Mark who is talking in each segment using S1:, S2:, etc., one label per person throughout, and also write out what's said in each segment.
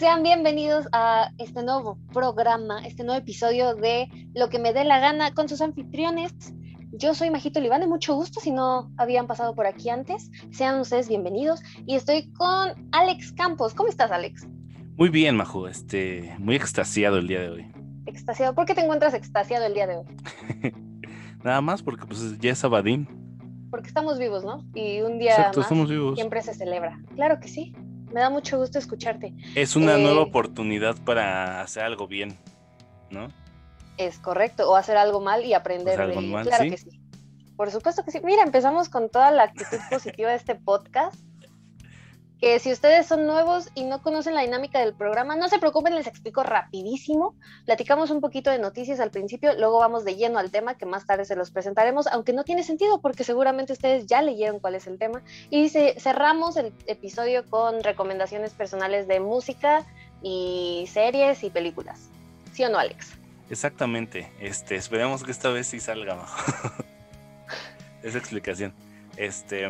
S1: Sean bienvenidos a este nuevo programa, este nuevo episodio de Lo que me dé la gana con sus anfitriones. Yo soy Majito Libán, de mucho gusto si no habían pasado por aquí antes. Sean ustedes bienvenidos y estoy con Alex Campos. ¿Cómo estás, Alex?
S2: Muy bien, Majo, este, muy extasiado el día de hoy.
S1: Extasiado. ¿Por qué te encuentras extasiado el día de hoy?
S2: Nada más porque pues ya es sabadín.
S1: Porque estamos vivos, ¿no? Y un día
S2: Exacto,
S1: más
S2: estamos vivos.
S1: siempre se celebra. Claro que sí. Me da mucho gusto escucharte.
S2: Es una
S1: Eh,
S2: nueva oportunidad para hacer algo bien, ¿no?
S1: Es correcto. O hacer algo mal y aprender
S2: mal,
S1: Claro
S2: sí.
S1: que sí. Por supuesto que sí. Mira, empezamos con toda la actitud positiva de este podcast. Que si ustedes son nuevos y no conocen la dinámica del programa, no se preocupen, les explico rapidísimo. Platicamos un poquito de noticias al principio, luego vamos de lleno al tema que más tarde se los presentaremos, aunque no tiene sentido porque seguramente ustedes ya leyeron cuál es el tema. Y se- cerramos el episodio con recomendaciones personales de música y series y películas. ¿Sí o no, Alex?
S2: Exactamente. Este, esperemos que esta vez sí salga. Esa explicación. Este,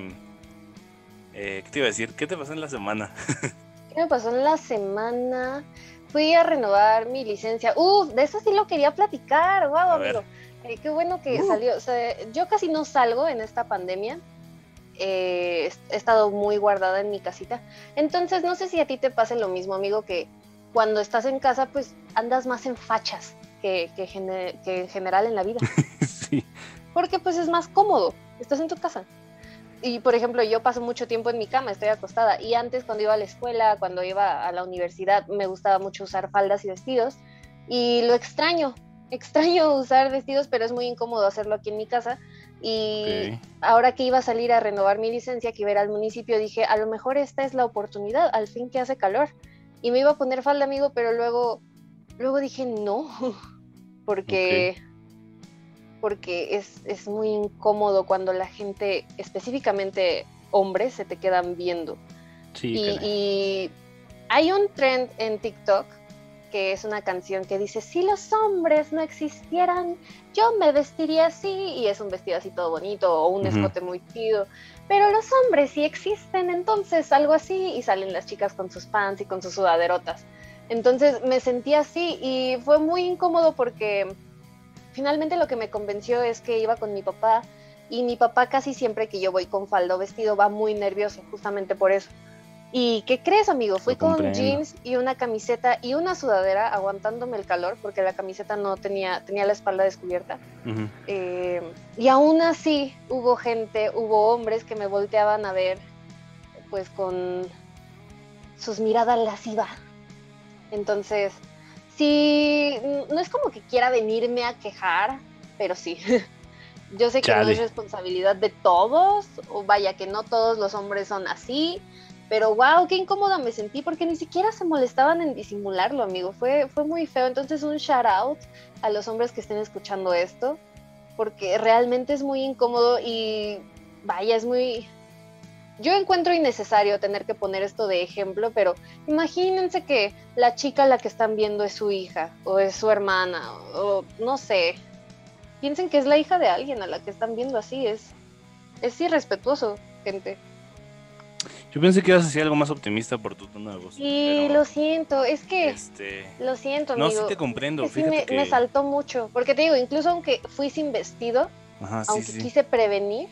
S2: eh, ¿qué te iba a decir? ¿Qué te pasó en la semana?
S1: ¿Qué me pasó en la semana? Fui a renovar mi licencia. Uh, de eso sí lo quería platicar. Wow,
S2: A
S1: amigo. Eh, qué bueno que
S2: Uh.
S1: salió. O sea, yo casi no salgo en esta pandemia. Eh, he estado muy guardada en mi casita. Entonces, no sé si a ti te pasa lo mismo, amigo, que cuando estás en casa, pues andas más en fachas que, que en general en la vida
S2: sí.
S1: porque pues es más cómodo, estás en tu casa. Y por ejemplo, yo paso mucho tiempo en mi cama, estoy acostada. Y antes cuando iba a la escuela, cuando iba a la universidad, me gustaba mucho usar faldas y vestidos. Y lo extraño, extraño usar vestidos, pero es muy incómodo hacerlo aquí en mi casa. Y ahora que iba a salir a renovar mi licencia, que iba a ir al municipio, dije, a lo mejor esta es la oportunidad, al fin que hace calor. Y me iba a poner falda, amigo, pero luego, luego dije, no, porque, porque es, es muy incómodo cuando la gente, específicamente hombres, se te quedan viendo.
S2: Sí,
S1: y, y hay un trend en TikTok que es una canción que dice, si los hombres no existieran, yo me vestiría así, y es un vestido así todo bonito o un escote muy chido, pero los hombres sí existen, entonces algo así, y salen las chicas con sus pants y con sus sudaderotas. Entonces me sentí así y fue muy incómodo porque finalmente lo que me convenció es que iba con mi papá y mi papá casi siempre que yo voy con falda o vestido va muy nervioso, justamente por eso. ¿Y qué crees, amigo? Fui con jeans y una camiseta y una sudadera aguantándome el calor porque la camiseta no tenía, tenía la espalda descubierta. Eh, y aún así hubo gente, hubo hombres que me volteaban a ver pues con sus miradas lascivas. Entonces, sí, no es como que quiera venirme a quejar, pero sí. Yo sé que no es responsabilidad de todos, o vaya que no todos los hombres son así, pero wow, qué incómoda me sentí porque ni siquiera se molestaban en disimularlo, amigo. Fue, fue muy feo. Entonces, un shout out a los hombres que estén escuchando esto, porque realmente es muy incómodo y vaya, es muy... Yo encuentro innecesario tener que poner esto de ejemplo, pero imagínense que la chica a la que están viendo es su hija o es su hermana o no sé. Piensen que es la hija de alguien a la que están viendo así, es, es irrespetuoso, gente.
S2: Yo pensé que ibas a decir algo más optimista por tu tono de voz.
S1: Sí,
S2: pero,
S1: lo siento, es que
S2: Este,
S1: lo siento,
S2: no,
S1: amigo.
S2: sí te comprendo.
S1: Es que sí
S2: Fíjate
S1: me,
S2: que.
S1: me saltó mucho, porque te digo, incluso aunque fui sin vestido,
S2: Ajá, sí,
S1: aunque
S2: sí.
S1: quise prevenir.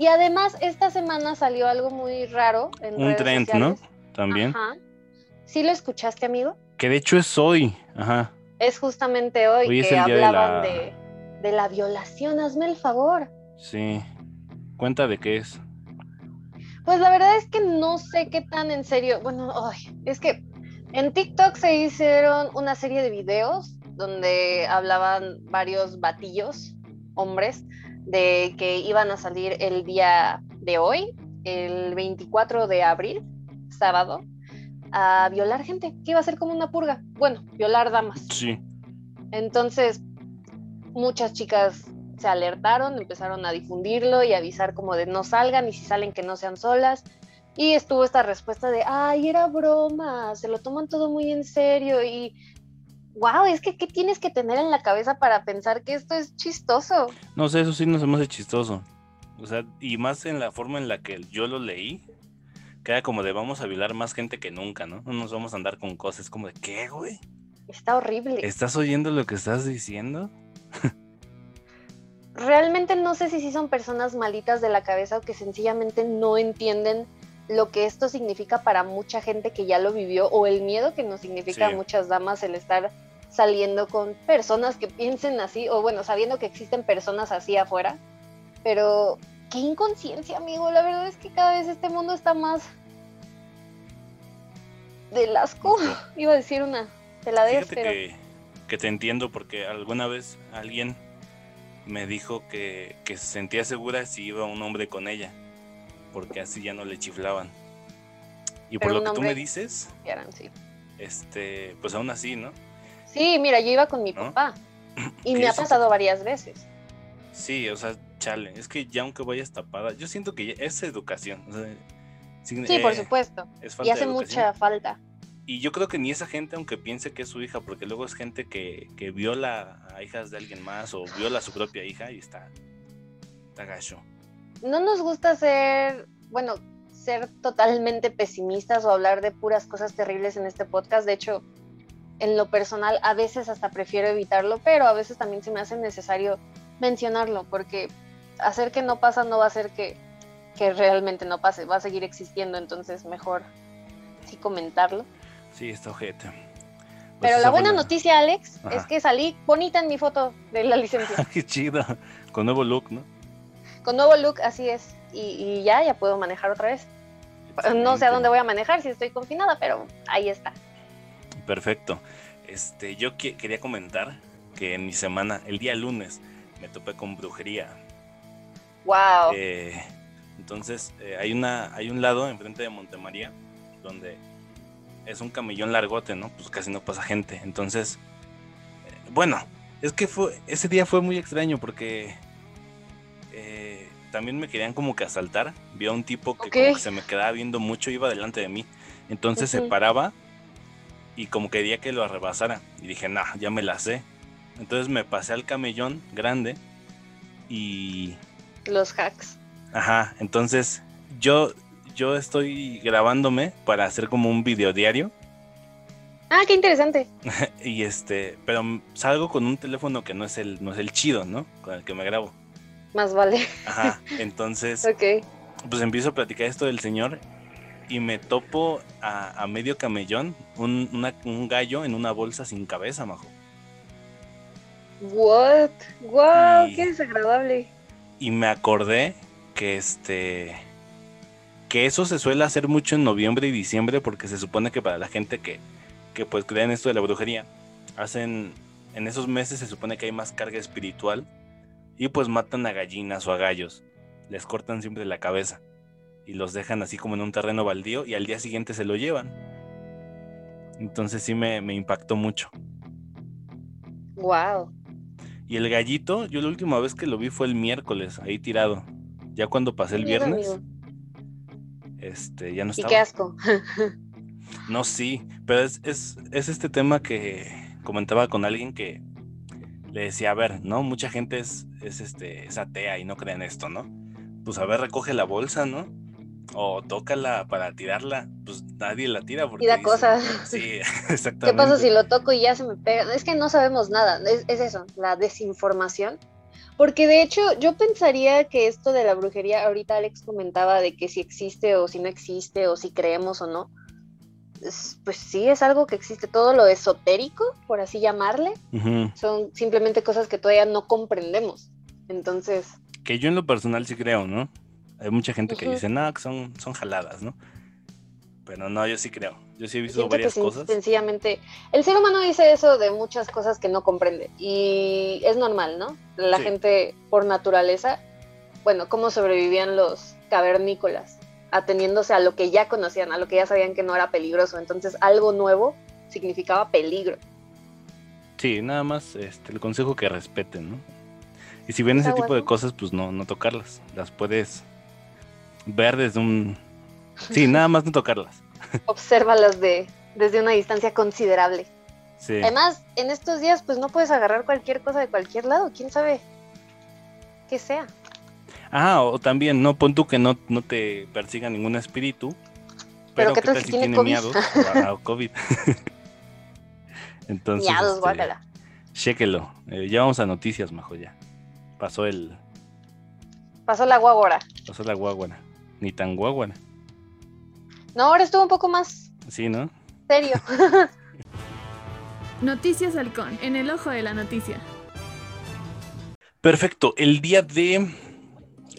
S1: Y además, esta semana salió algo muy raro en
S2: Un
S1: redes
S2: trend,
S1: sociales.
S2: ¿no? También.
S1: Ajá. ¿Sí lo escuchaste, amigo?
S2: Que de hecho es hoy. Ajá.
S1: Es justamente hoy,
S2: Hoy
S1: que
S2: de
S1: hablaban
S2: la-
S1: de, de la violación. Hazme el favor.
S2: Sí. Cuenta de qué es.
S1: Pues la verdad es que no sé qué tan en serio. Bueno, ay, es que en TikTok se hicieron una serie de videos donde hablaban varios batillos, hombres, de que iban a salir el día de hoy, el 24 de abril, sábado, a violar gente, que iba a ser como una purga. Bueno, violar damas.
S2: Sí.
S1: Entonces, muchas chicas se alertaron, empezaron a difundirlo y avisar como de no salgan y si salen que no sean solas. Y estuvo esta respuesta de, ay, era broma, se lo toman todo muy en serio y, wow, es que, ¿qué tienes que tener en la cabeza para pensar que esto es chistoso?
S2: No sé, eso sí nos hemos hecho chistoso. O sea, y más en la forma en la que yo lo leí, queda como de vamos a violar más gente que nunca, ¿no? No nos vamos a andar con cosas como de ¿qué, güey?
S1: Está horrible.
S2: ¿Estás oyendo lo que estás diciendo?
S1: Realmente no sé si sí son personas malitas de la cabeza o que sencillamente no entienden lo que esto significa para mucha gente que ya lo vivió o el miedo que nos significa a muchas damas el estar saliendo con personas que piensen así o bueno, sabiendo que existen personas así afuera. Pero qué inconsciencia, amigo. La verdad es que cada vez este mundo está más del asco. Iba a decir una peladez, pero...
S2: Que, que, te entiendo porque alguna vez alguien me dijo que, se sentía segura si iba un hombre con ella, porque así ya no le chiflaban. Y por lo que tú me dices, este, pues aún así, ¿no?
S1: Sí, mira, yo iba con mi papá y me ha pasado varias veces.
S2: Sí, o sea, chale, es que ya aunque vayas tapada, yo siento que es educación.
S1: sí, por eh, supuesto. y hace mucha falta.
S2: Y yo creo que ni esa gente, aunque piense que es su hija, porque luego es gente que, viola a hijas de alguien más o viola a su propia hija y está, está gacho.
S1: No nos gusta ser, bueno, ser totalmente pesimistas o hablar de puras cosas terribles en este podcast. De hecho, en lo personal, a veces hasta prefiero evitarlo, pero a veces también se me hace necesario mencionarlo, porque hacer que no pasa no va a hacer que, que realmente no pase, va a seguir existiendo, entonces mejor sí comentarlo.
S2: Sí, está ojete.
S1: Pues Pero la buena noticia, Alex, es que salí bonita en mi foto de la licencia.
S2: Qué chido. Con nuevo look, ¿no?
S1: Con nuevo look, así es. Y, ya, ya puedo manejar otra vez. No sé a dónde voy a manejar si estoy confinada, pero ahí está.
S2: Perfecto. Este, yo quería comentar que en mi semana, el día lunes, me topé con brujería.
S1: Wow.
S2: Eh, entonces, eh, hay una, hay un lado enfrente de Montemaría donde es un camellón largote, ¿no? Pues casi no pasa gente. Entonces, eh, bueno, es que fue, ese día fue muy extraño porque eh, también me querían como que asaltar. Vi a un tipo que, como que se me quedaba viendo mucho, iba delante de mí. Entonces se paraba y como quería que lo arrebasara. Y dije, nah, ya me la sé. Entonces me pasé al camellón grande y...
S1: Los hacks.
S2: Ajá, entonces yo yo estoy grabándome para hacer como un video diario.
S1: Ah, qué interesante.
S2: y este, pero salgo con un teléfono que no es el, no es el chido, ¿no? Con el que me grabo.
S1: Más vale.
S2: Ajá. Entonces,
S1: Ok.
S2: pues empiezo a platicar esto del señor y me topo a, medio camellón un, un, gallo en una bolsa sin cabeza, majo.
S1: What? Wow, qué desagradable.
S2: Y me acordé que este que eso se suele hacer mucho en noviembre y diciembre porque se supone que para la gente que, que pues cree en esto de la brujería, hacen, en esos meses se supone que hay más carga espiritual y pues matan a gallinas o a gallos, les cortan siempre la cabeza y los dejan así como en un terreno baldío y al día siguiente se lo llevan. Entonces sí me, impactó mucho.
S1: Wow.
S2: Y el gallito, yo la última vez que lo vi fue el miércoles, ahí tirado. Ya cuando pasé el viernes, este, ya no estaba.
S1: Y qué asco.
S2: no, sí, pero es, es, este tema que comentaba con alguien que le decía, a ver, ¿no? Mucha gente es, es, este, es atea y no cree en esto, ¿no? Pues a ver, recoge la bolsa, ¿no? O tócala para tirarla, pues nadie la tira.
S1: Porque da cosas.
S2: Sí, exactamente.
S1: ¿Qué pasa si lo toco y ya se me pega? Es que no sabemos nada, es, es eso, la desinformación porque de hecho yo pensaría que esto de la brujería, ahorita Alex comentaba de que si existe o si no existe o si creemos o no, pues sí es algo que existe, todo lo esotérico, por así llamarle, son simplemente cosas que todavía no comprendemos. Entonces...
S2: Que yo en lo personal sí creo, ¿no? Hay mucha gente que dice, no, que son, son jaladas, ¿no? Pero no, yo sí creo. Yo sí he visto varias cosas.
S1: Sencillamente, el ser humano dice eso de muchas cosas que no comprende. Y es normal, ¿no? La gente, por naturaleza, bueno, cómo sobrevivían los cavernícolas, ateniéndose a lo que ya conocían, a lo que ya sabían que no era peligroso. Entonces, algo nuevo significaba peligro.
S2: Sí, nada más este, el consejo que respeten, ¿no? Y si ven ese tipo de cosas, pues no, no tocarlas. Las puedes ver desde un Sí, nada más no tocarlas.
S1: Obsérvalas de, desde una distancia considerable. Además, en estos días, pues no puedes agarrar cualquier cosa de cualquier lado, quién sabe qué sea.
S2: Ah, o también, no, pon tú que no, no te persiga ningún espíritu, Pero,
S1: ¿qué
S2: ¿qué
S1: tal
S2: tal
S1: si tiene
S2: tiene
S1: COVID?
S2: miados o, o COVID? Entonces,
S1: Miados,
S2: este,
S1: guácala.
S2: chéquelo. Eh, ya vamos a noticias, majo, ya. Pasó el,
S1: Pasó la guagora.
S2: pasó la guaguana. Ni tan guaguana.
S1: No, ahora estuvo un poco más
S2: Sí, ¿no?
S1: serio.
S3: Noticias Halcón, en el ojo de la noticia.
S2: Perfecto. El día de.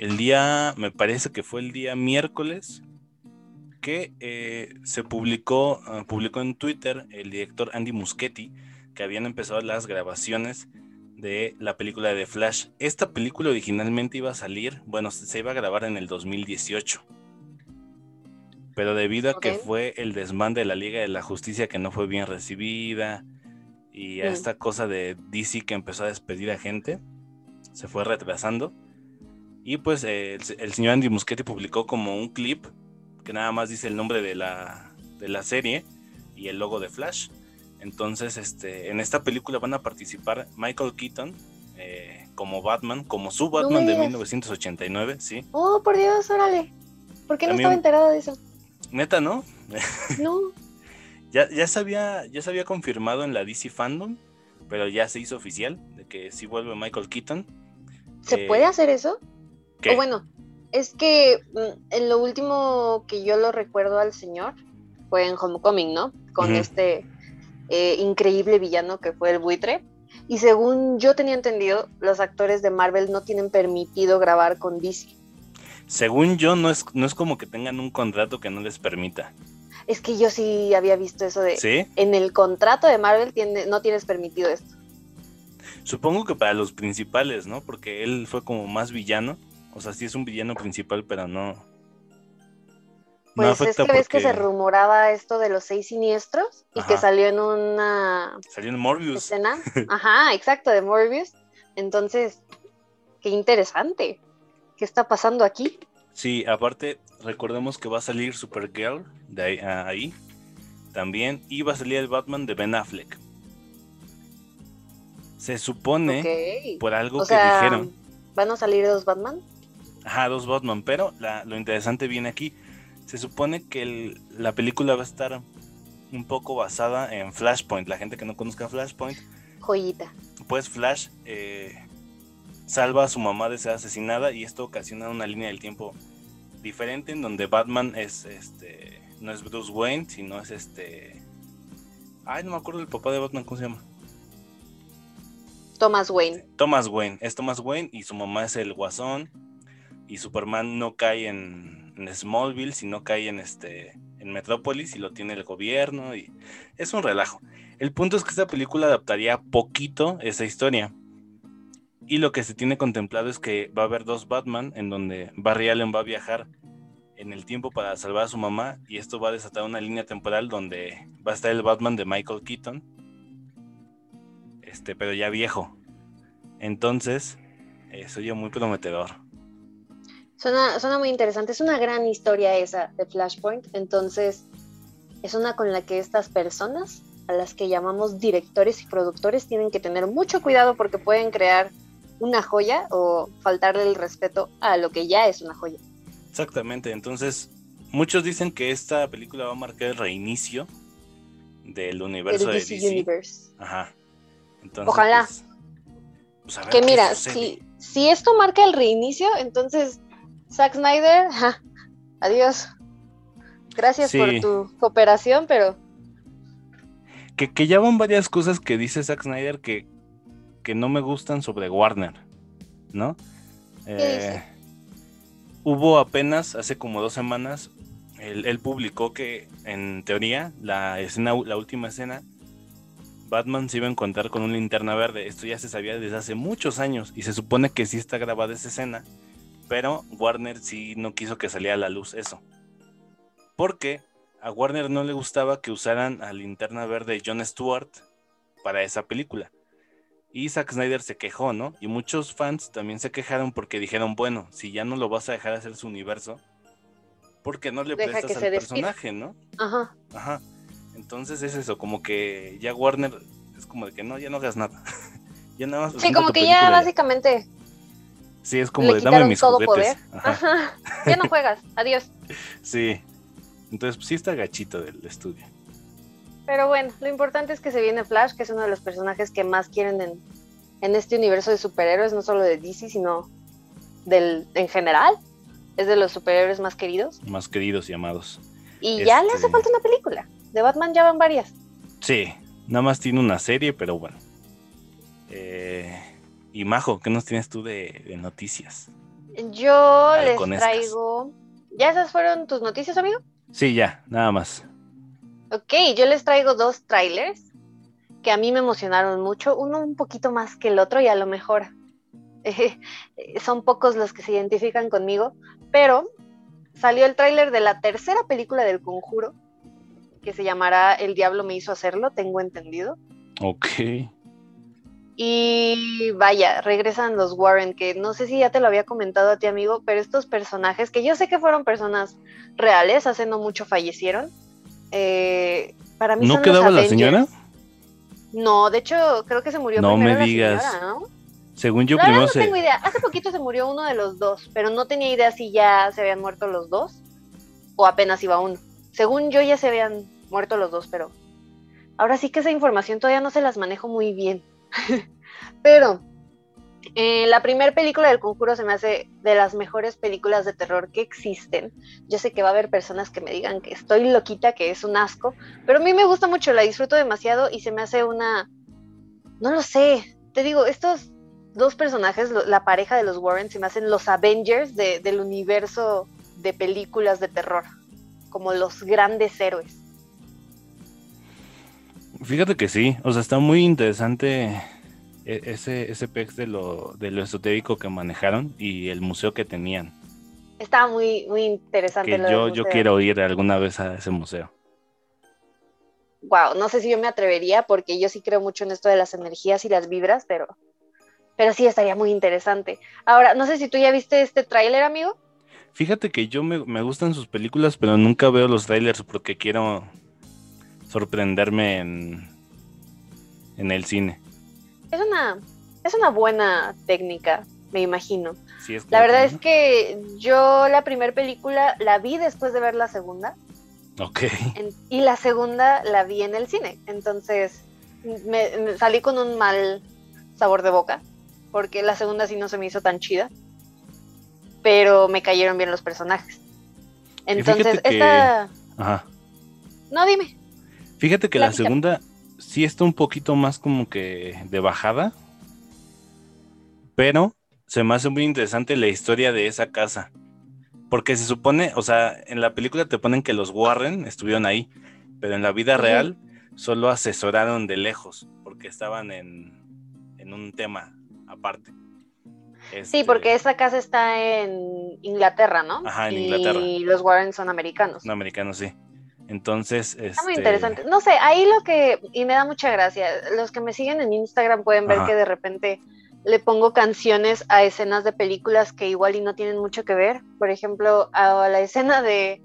S2: El día. Me parece que fue el día miércoles. Que eh, se publicó. ah, publicó en Twitter el director Andy Muschietti. Que habían empezado las grabaciones de la película de The Flash. Esta película originalmente iba a salir. Bueno, se iba a grabar en el 2018. Pero debido a que fue el desmán de la Liga de la Justicia que no fue bien recibida. Y a
S1: Mm.
S2: esta cosa de DC que empezó a despedir a gente se fue retrasando. Y pues eh, el, se- el señor Andy Muschietti publicó como un clip que nada más dice el nombre de la, de la serie y el logo de Flash. Entonces, este, en esta película van a participar Michael Keaton eh, como Batman, como su Batman de
S1: digas.
S2: 1989, sí.
S1: Oh, por Dios, órale. ¿Por qué no
S2: También-
S1: estaba enterada de eso?
S2: Neta, ¿no?
S1: No.
S2: Ya, ya, se había, ya se había confirmado en la DC Fandom, pero ya se hizo oficial de que sí vuelve Michael Keaton.
S1: ¿Se
S2: Eh,
S1: puede hacer eso?
S2: ¿Qué?
S1: O bueno, es que mm, en lo último que yo lo recuerdo al señor fue en Homecoming, ¿no? Con este eh, increíble villano que fue el buitre. Y según yo tenía entendido, los actores de Marvel no tienen permitido grabar con DC.
S2: Según yo, no es, no es como que tengan un contrato que no les permita.
S1: Es que yo sí había visto eso de...
S2: ¿Sí?
S1: En el contrato de Marvel tiene, no tienes permitido esto.
S2: Supongo que para los principales, ¿no? Porque él fue como más villano. O sea, sí es un villano principal, pero no.
S1: Pues es que ves que se
S2: porque
S1: rumoraba esto de los seis siniestros y que salió en una
S2: Salió en Morbius.
S1: escena. Ajá, exacto, de Morbius. Entonces, qué interesante. ¿Qué está pasando aquí?
S2: Sí, aparte, recordemos que va a salir Supergirl de ahí, a- ahí también. Y va a salir el Batman de Ben Affleck. Se supone, por algo
S1: O
S2: que
S1: sea,
S2: dijeron.
S1: ¿van a salir dos Batman?
S2: Ajá, dos Batman, pero la- lo interesante viene aquí. Se supone que el- la película va a estar un poco basada en Flashpoint. La gente que no conozca Flashpoint,
S1: Joyita.
S2: pues Flash eh, salva a su mamá de ser asesinada y esto ocasiona una línea del tiempo diferente en donde Batman es este no es Bruce Wayne, sino es este Ay, no me acuerdo el papá de Batman, ¿cómo se llama?
S1: Thomas Wayne.
S2: Thomas Wayne, es Thomas Wayne y su mamá es el Guasón y Superman no cae en, Smallville, sino cae en este en Metrópolis y lo tiene el gobierno y es un relajo. El punto es que esta película adaptaría poquito esa historia. Y lo que se tiene contemplado es que va a haber dos Batman en donde Barry Allen va a viajar en el tiempo para salvar a su mamá y esto va a desatar una línea temporal donde va a estar el Batman de Michael Keaton este, pero ya viejo. Entonces, eh, se oye muy prometedor.
S1: Suena, suena muy interesante. Es una gran historia esa de Flashpoint. Entonces, es una con la que estas personas, a las que llamamos directores y productores, tienen que tener mucho cuidado porque pueden crear una joya o faltarle el respeto a lo que ya es una joya.
S2: Exactamente, entonces, muchos dicen que esta película va a marcar el reinicio del universo
S1: El
S2: de
S1: DC
S2: DC.
S1: Universe.
S2: Ajá. Entonces,
S1: Ojalá.
S2: pues, pues,
S1: Que mira, si, si esto marca el reinicio, entonces Zack Snyder, ja, adiós. Gracias
S2: Sí.
S1: por tu cooperación, pero
S2: Que, que ya van varias cosas que dice Zack Snyder que, que no me gustan sobre Warner, ¿no? Eh,
S1: dice?
S2: Hubo apenas, hace como dos semanas, él, él publicó que en teoría la escena, la última escena, Batman se iba a encontrar con una linterna verde. Esto ya se sabía desde hace muchos años y se supone que sí está grabada esa escena, pero Warner sí no quiso que saliera a la luz eso. Porque a Warner no le gustaba que usaran a linterna verde John Stewart para esa película. Y Zack Snyder se quejó, ¿no? Y muchos fans también se quejaron porque dijeron, bueno, si ya no lo vas a dejar hacer su universo, ¿por qué no le
S1: Deja
S2: prestas al personaje, no?
S1: ajá.
S2: Ajá. Entonces es eso, como que ya Warner es como de que no, ya no hagas nada. ya nada más.
S1: Sí, como que ya básicamente
S2: Sí, es como
S1: le
S2: de dame mis
S1: todo
S2: juguetes.
S1: poder.
S2: Ajá.
S1: Ajá. Ya no juegas, adiós.
S2: Sí. Entonces, pues, sí está gachito del estudio.
S1: Pero bueno, lo importante es que se viene Flash, que es uno de los personajes que más quieren en, en este universo de superhéroes, no solo de DC, sino del, en general. Es de los superhéroes más queridos.
S2: Más queridos y amados.
S1: Y ya le hace
S2: Este-
S1: falta una película. De Batman ya van varias.
S2: Sí, nada más tiene una serie, pero bueno. Eh, y Majo, ¿qué nos tienes tú de, de noticias?
S1: Yo les traigo. ¿Ya esas fueron tus noticias, amigo?
S2: Sí, ya, nada más.
S1: Ok, yo les traigo dos trailers que a mí me emocionaron mucho, uno un poquito más que el otro y a lo mejor eh, son pocos los que se identifican conmigo, pero salió el tráiler de la tercera película del Conjuro, que se llamará El Diablo me hizo hacerlo, tengo entendido.
S2: Ok.
S1: Y vaya, regresan los Warren, que no sé si ya te lo había comentado a ti, amigo, pero estos personajes, que yo sé que fueron personas reales, hace no mucho fallecieron. eh, para mí
S2: ¿No
S1: son los
S2: quedaba la señora?
S1: No, de hecho, creo que se murió
S2: No
S1: primero
S2: me
S1: la
S2: digas.
S1: señora, ¿no?
S2: Según yo,
S1: La verdad
S2: primero
S1: no
S2: se.
S1: tengo idea. Hace poquito se murió uno de los dos, pero no tenía idea si ya se habían muerto los dos o apenas iba uno. Según yo ya se habían muerto los dos, pero ahora sí que esa información todavía no se las manejo muy bien. Pero eh, la primera película del conjuro se me hace de las mejores películas de terror que existen. Yo sé que va a haber personas que me digan que estoy loquita, que es un asco, pero a mí me gusta mucho, la disfruto demasiado y se me hace una... No lo sé, te digo, estos dos personajes, la pareja de los Warren, se me hacen los Avengers de- del universo de películas de terror, como los grandes héroes.
S2: Fíjate que sí, o sea, está muy interesante e- ese, ese pex de lo, de lo esotérico que manejaron y el museo que tenían.
S1: Estaba muy, muy interesante.
S2: Que
S1: lo
S2: yo, yo quiero ir alguna vez a ese museo.
S1: Wow, no sé si yo me atrevería porque yo sí creo mucho en esto de las energías y las vibras, pero, pero sí estaría muy interesante. Ahora, no sé si tú ya viste este tráiler, amigo.
S2: Fíjate que yo me, me gustan sus películas, pero nunca veo los trailers porque quiero sorprenderme en, en el cine.
S1: Es una, es una buena técnica, me imagino.
S2: Sí, es
S1: La verdad es que yo la primera película la vi después de ver la segunda.
S2: Ok.
S1: En- y la segunda la vi en el cine. Entonces me, me salí con un mal sabor de boca, porque la segunda sí no se me hizo tan chida, pero me cayeron bien los personajes. Entonces,
S2: que-
S1: esta...
S2: Ajá.
S1: No, dime.
S2: Fíjate que la segunda sí está un poquito más como que de bajada, pero se me hace muy interesante la historia de esa casa. Porque se supone, o sea, en la película te ponen que los Warren estuvieron ahí, pero en la vida real solo asesoraron de lejos, porque estaban en, en un tema aparte.
S1: Sí,
S2: Este,
S1: porque esa casa está en Inglaterra, ¿no?
S2: Ajá, en Inglaterra.
S1: Y los Warren son americanos.
S2: Un americano, sí. Entonces,
S1: Está muy
S2: este,
S1: interesante. No sé, ahí lo que, y me da mucha gracia, los que me siguen en Instagram pueden ver
S2: Ajá.
S1: que de repente le pongo canciones a escenas de películas que igual y no tienen mucho que ver. Por ejemplo, a la escena de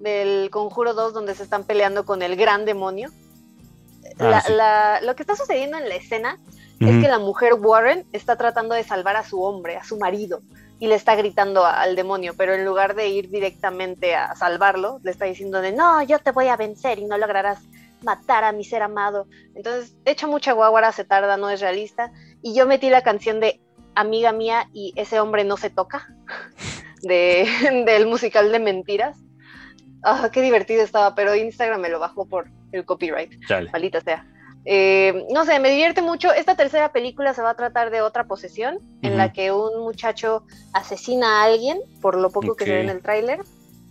S1: del Conjuro 2 donde se están peleando con el gran demonio.
S2: Ah,
S1: La-
S2: sí.
S1: la- lo que está sucediendo en la escena es que la mujer Warren está tratando de salvar a su hombre, a su marido, y le está gritando al demonio, pero en lugar de ir directamente a salvarlo, le está diciendo de no, yo te voy a vencer y no lograrás matar a mi ser amado. Entonces, echa mucha guaguara, se tarda, no es realista. Y yo metí la canción de Amiga mía y ese hombre no se toca, de, del musical de mentiras. Ah, qué divertido estaba, pero Instagram me lo bajó por el copyright
S2: Chale.
S1: maldita sea. Eh, no sé, me divierte mucho. Esta tercera película se va a tratar de otra posesión en la que un muchacho asesina a alguien, por lo poco que se ve en el tráiler,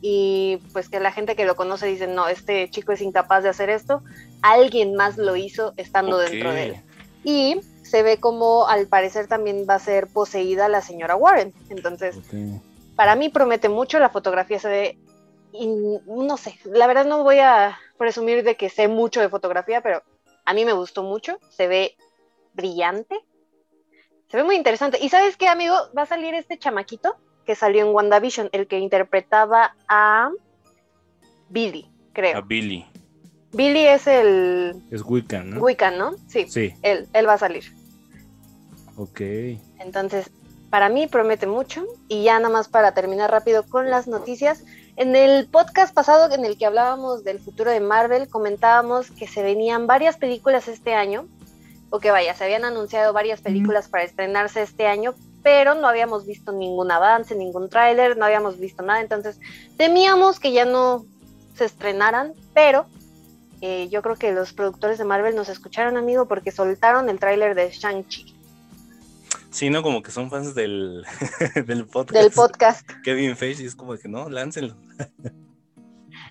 S1: y pues que la gente que lo conoce dice, no, este chico es incapaz de hacer esto, alguien más lo hizo estando dentro de él. Y se ve como al parecer también va a ser poseída la señora Warren. Entonces, para mí promete mucho, la fotografía se ve, in- no sé, la verdad no voy a presumir de que sé mucho de fotografía, pero a mí me gustó mucho, se ve brillante, se ve muy interesante. ¿Y sabes qué, amigo? Va a salir este chamaquito que salió en WandaVision, el que interpretaba a Billy, creo.
S2: A Billy.
S1: Billy es el
S2: Es Wiccan, ¿no?
S1: Wiccan, ¿no? Sí,
S2: Sí.
S1: él, él va a salir.
S2: Ok.
S1: Entonces, para mí promete mucho. Y ya nada más para terminar rápido con las noticias, En el podcast pasado en el que hablábamos del futuro de Marvel, comentábamos que se venían varias películas este año, o que vaya, se habían anunciado varias películas para estrenarse este año, pero no habíamos visto ningún avance, ningún tráiler, no habíamos visto nada, entonces temíamos que ya no se estrenaran, pero eh, yo creo que los productores de Marvel nos escucharon, amigo, porque soltaron el tráiler de Shang-Chi.
S2: Sí, no, como que son fans del, del podcast.
S1: Del podcast.
S2: Kevin Feige es como que no, láncenlo.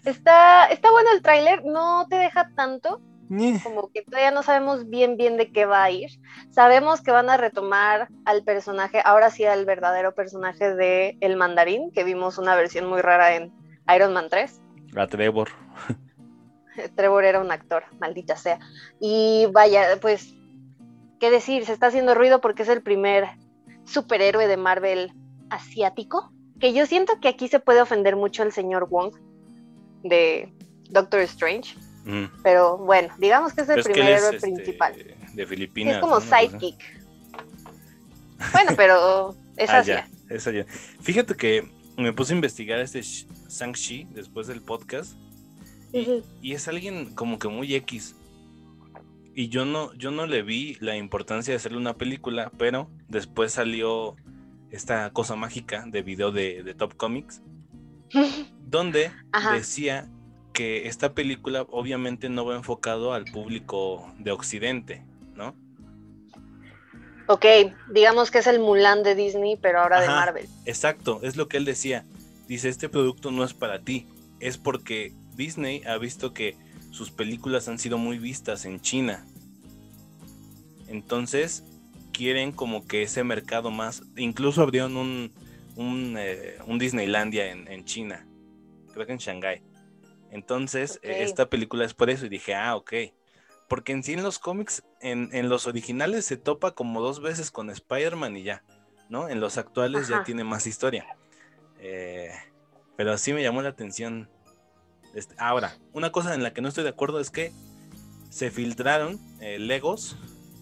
S1: Está, está bueno el tráiler, no te deja tanto, como que todavía no sabemos bien bien de qué va a ir. Sabemos que van a retomar al personaje, ahora sí al verdadero personaje de El Mandarín, que vimos una versión muy rara en Iron Man 3.
S2: A Trevor.
S1: Trevor era un actor, maldita sea. Y vaya, pues, ¿qué decir? Se está haciendo ruido porque es el primer superhéroe de Marvel asiático. Que yo siento que aquí se puede ofender mucho el señor Wong de Doctor Strange pero bueno, digamos que es el primer héroe este, principal.
S2: De Filipinas.
S1: Es como sidekick. Bueno, pero es
S2: ah, así. Fíjate que me puse a investigar este Shang-Chi después del podcast. y, es alguien como que muy X. Y yo no, yo no le vi la importancia de hacerle una película, pero después salió esta cosa mágica de video de, Top Comics, donde decía que esta película obviamente no va enfocado al público de Occidente, ¿no?
S1: Ok, digamos que es el Mulan de Disney, pero ahora de Marvel.
S2: Exacto, es lo que él decía. Dice, este producto no es para ti, es porque Disney ha visto que sus películas han sido muy vistas en China. Entonces, quieren como que ese mercado más, incluso abrieron un, un, eh, Disneylandia en, en China, creo que en Shanghái. Entonces, eh, esta película es por eso y dije, ah, ok. Porque en sí en los cómics, en, los originales se topa como dos veces con Spider-Man y ya, ¿no? En los actuales ya tiene más historia. Eh, pero sí me llamó la atención. Este, ahora, una cosa en la que no estoy de acuerdo es que se filtraron eh, Legos,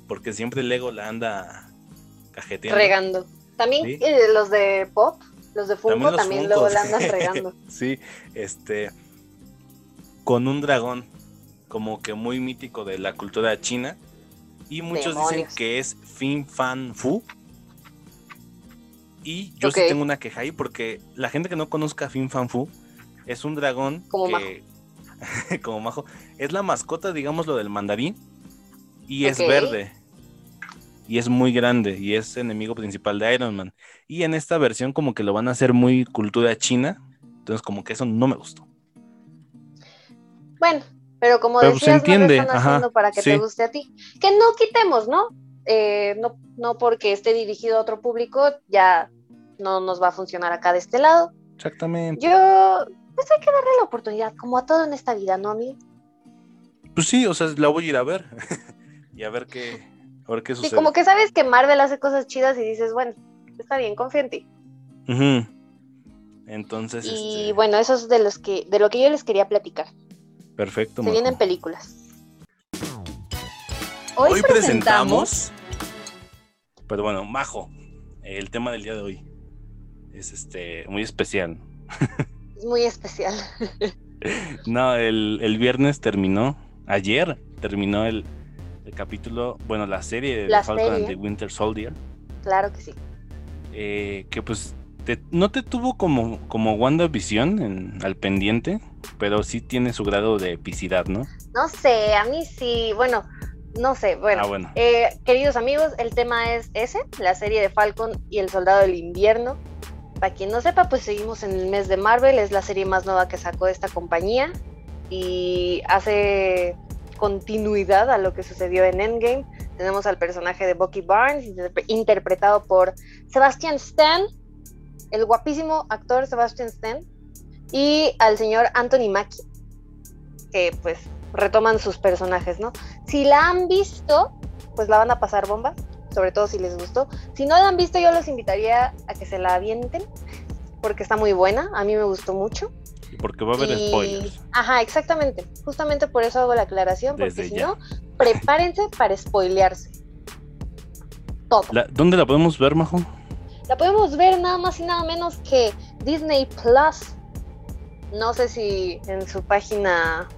S2: porque siempre Lego la anda cajeteando.
S1: Regando. También los de Pop, los de Funko, también, luego la andan regando.
S2: sí, este con un dragón como que muy mítico de la cultura china. Y muchos dicen que es Fin Fan Fu. Y yo sí tengo una queja ahí porque la gente que no conozca Fin Fan Fu es un dragón
S1: como
S2: que, como majo, es la mascota, digamos, lo del mandarín. Y es verde. Y es muy grande. Y es enemigo principal de Iron Man. Y en esta versión como que lo van a hacer muy cultura china. Entonces como que eso no me gustó.
S1: Bueno, pero como pues, decías, no lo están haciendo para que te guste a ti. Que no quitemos, ¿no? Eh, no, no porque esté dirigido a otro público, ya no nos va a funcionar acá de este lado.
S2: Exactamente.
S1: Yo, pues hay que darle la oportunidad, como a todo en esta vida, ¿no, amigo?
S2: Pues sí, o sea, la voy a ir a ver y a ver qué, a ver qué sucede.
S1: Sí, como que sabes que Marvel hace cosas chidas y dices, bueno, está bien, confía en ti.
S2: Entonces.
S1: Y este bueno, eso es de los que, de lo que yo les quería platicar.
S2: Perfecto.
S1: Se vienen películas.
S2: Hoy, presentamos... Pero bueno, Majo, el tema del día de hoy es este muy especial.
S1: Es muy especial.
S2: no, el, viernes terminó, ayer terminó el, capítulo, bueno, la serie de Falcon and the Winter Soldier.
S1: Claro que sí.
S2: Eh, que pues no te tuvo como, como WandaVision en, al pendiente, pero sí tiene su grado de epicidad, ¿no?
S1: No sé, a mí sí, bueno, no sé, bueno.
S2: Ah,
S1: eh, queridos amigos, el tema es ese, la serie de Falcon y el Soldado del Invierno. Para quien no sepa, pues seguimos en el mes de Marvel, es la serie más nueva que sacó esta compañía y hace continuidad a lo que sucedió en Endgame. Tenemos al personaje de Bucky Barnes, interpretado por Sebastian Stan, el guapísimo actor Sebastian Stan y al señor Anthony Mackie, que pues retoman sus personajes, ¿no? Si la han visto, pues la van a pasar bomba, sobre todo si les gustó. Si no la han visto, yo los invitaría a que se la avienten, porque está muy buena, a mí me gustó mucho.
S2: Porque va a haber spoilers.
S1: Ajá, exactamente. Justamente por eso hago la aclaración, porque si no, prepárense para spoilearse. Todo.
S2: ¿Dónde la podemos ver, Majo?
S1: la podemos ver nada más y nada menos que Disney Plus. No sé si en su página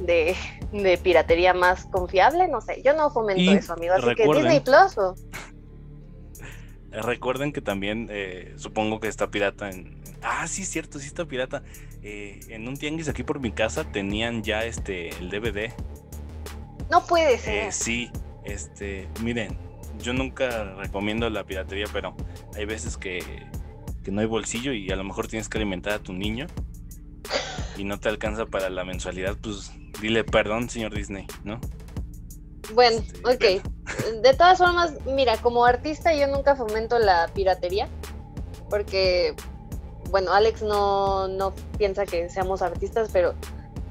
S1: de, de piratería más confiable, no sé. Yo no fomento
S2: Y
S1: eso, amigo. Así que Disney Plus o
S2: Recuerden que también, eh, supongo que está pirata en... Ah, sí, es cierto, sí está pirata. Eh, en un tianguis aquí por mi casa tenían ya este el DVD.
S1: no puede ser.
S2: Eh, sí, este, miren, yo nunca recomiendo la piratería, pero hay veces que, que no hay bolsillo y a lo mejor tienes que alimentar a tu niño y no te alcanza para la mensualidad, pues dile perdón, señor Disney, ¿no?
S1: Bueno,
S2: Este,
S1: ok. De todas formas, mira, como artista yo nunca fomento la piratería, porque, bueno, Alex no, no piensa que seamos artistas, pero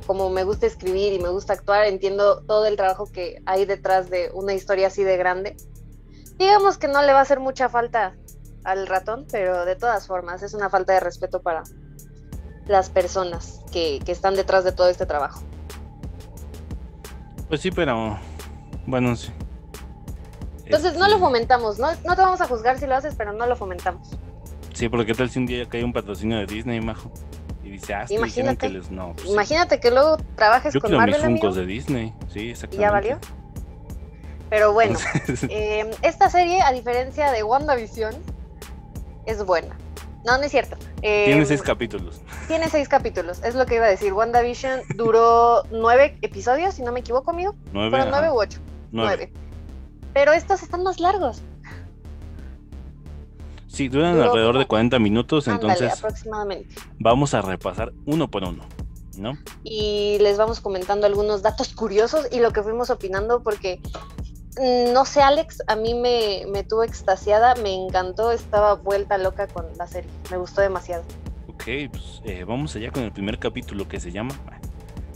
S1: como me gusta escribir y me gusta actuar, entiendo todo el trabajo que hay detrás de una historia así de grande. Digamos que no le va a hacer mucha falta al ratón, pero de todas formas es una falta de respeto para las personas que, que están detrás de todo este trabajo.
S2: Pues sí, pero bueno, sí.
S1: Entonces no lo
S2: Este,
S1: fomentamos, no, no te vamos a juzgar si lo haces, pero no lo fomentamos.
S2: Sí, porque qué tal si un día cae un patrocinio de Disney, majo. Y dice, ah,
S1: Imagínate.
S2: que les no. pues sí.
S1: Imagínate que luego trabajes
S2: Yo
S1: con
S2: quiero mis
S1: Marvel, amigo,
S2: funcos de Disney, sí,
S1: y
S2: exactamente.
S1: ya valió. Pero bueno, eh, esta serie, a diferencia de WandaVision, es buena. No, no es cierto. Eh,
S2: Tiene seis capítulos.
S1: tiene seis capítulos, es lo que iba a decir. WandaVision duró nueve episodios, si no me equivoco, amigo.
S2: Nueve.
S1: Fueron nueve u ocho.
S2: nueve.
S1: Nueve. Pero estos están más largos.
S2: Sí, duran
S1: Duró
S2: alrededor
S1: como-
S2: de 40 minutos,
S1: Ándale,
S2: entonces
S1: aproximadamente.
S2: vamos a repasar uno por uno, ¿no?
S1: y les vamos comentando algunos datos curiosos y lo que fuimos opinando porque no sé Alex, a mí me, me tuvo extasiada, me encantó, estaba vuelta loca con la serie, me gustó demasiado.
S2: Ok, pues eh, vamos allá con el primer capítulo que se llama.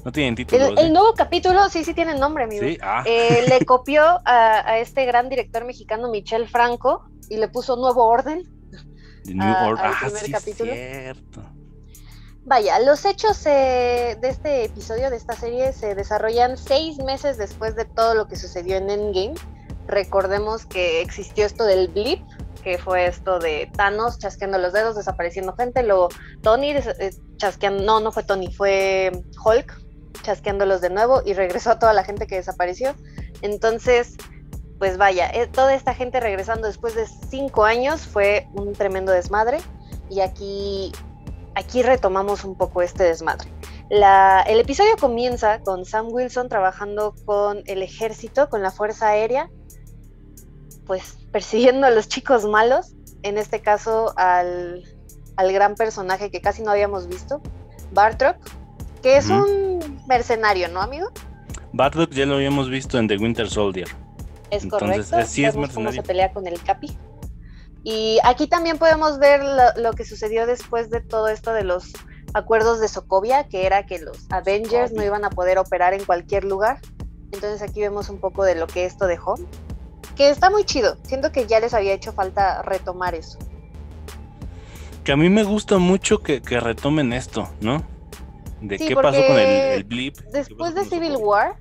S2: No tienen título.
S1: El, el nuevo capítulo, sí, sí tiene nombre, amigo.
S2: Sí, ah,
S1: Eh, le copió a, a este gran director mexicano Michel Franco y le puso Nuevo Orden.
S2: The New
S1: a-
S2: Order.
S1: al
S2: Ah, sí,
S1: capítulo.
S2: cierto.
S1: Vaya, los hechos eh, de este episodio, de esta serie, se desarrollan seis meses después de todo lo que sucedió en Endgame. Recordemos que existió esto del blip, que fue esto de Thanos chasqueando los dedos, desapareciendo gente, luego Tony eh, chasqueando, no, no fue Tony, fue Hulk chasqueándolos de nuevo y regresó a toda la gente que desapareció. Entonces, pues vaya, eh, toda esta gente regresando después de cinco años fue un tremendo desmadre y aquí aquí retomamos un poco este desmadre. La- el episodio comienza con Sam Wilson trabajando con el ejército, con la Fuerza Aérea, pues persiguiendo a los chicos malos, en este caso al, al gran personaje que casi no habíamos visto, Bartrock, que es un mercenario, ¿no, amigo?
S2: Bardock ya lo habíamos visto en The Winter Soldier.
S1: Es
S2: Entonces,
S1: correcto.
S2: sí es
S1: cómo
S2: mercenario.
S1: se pelea con el Capi. Y aquí también podemos ver lo, lo que sucedió después de todo esto de los acuerdos de Sokovia, que era que los Avengers no iban a poder operar en cualquier lugar. Entonces aquí vemos un poco de lo que esto dejó. Que está muy chido. Siento que ya les había hecho falta retomar eso.
S2: Que a mí me gusta mucho que, que retomen esto, ¿no? De
S1: Sí,
S2: qué pasó con el, el blip.
S1: Después de Civil. War,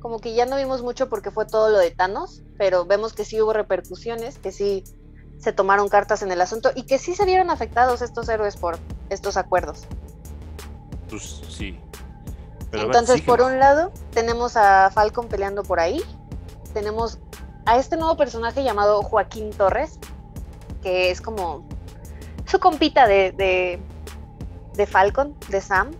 S1: como que ya no vimos mucho porque fue todo lo de Thanos, pero vemos que sí hubo repercusiones, que sí se tomaron cartas en el asunto y que sí se vieron afectados estos héroes por estos acuerdos.
S2: Pues sí. Pero
S1: Entonces, por un lado, tenemos a Falcon peleando por ahí. Tenemos a este nuevo personaje llamado Joaquín Torres, que es como su compita de, de, de Falcon, de Sam.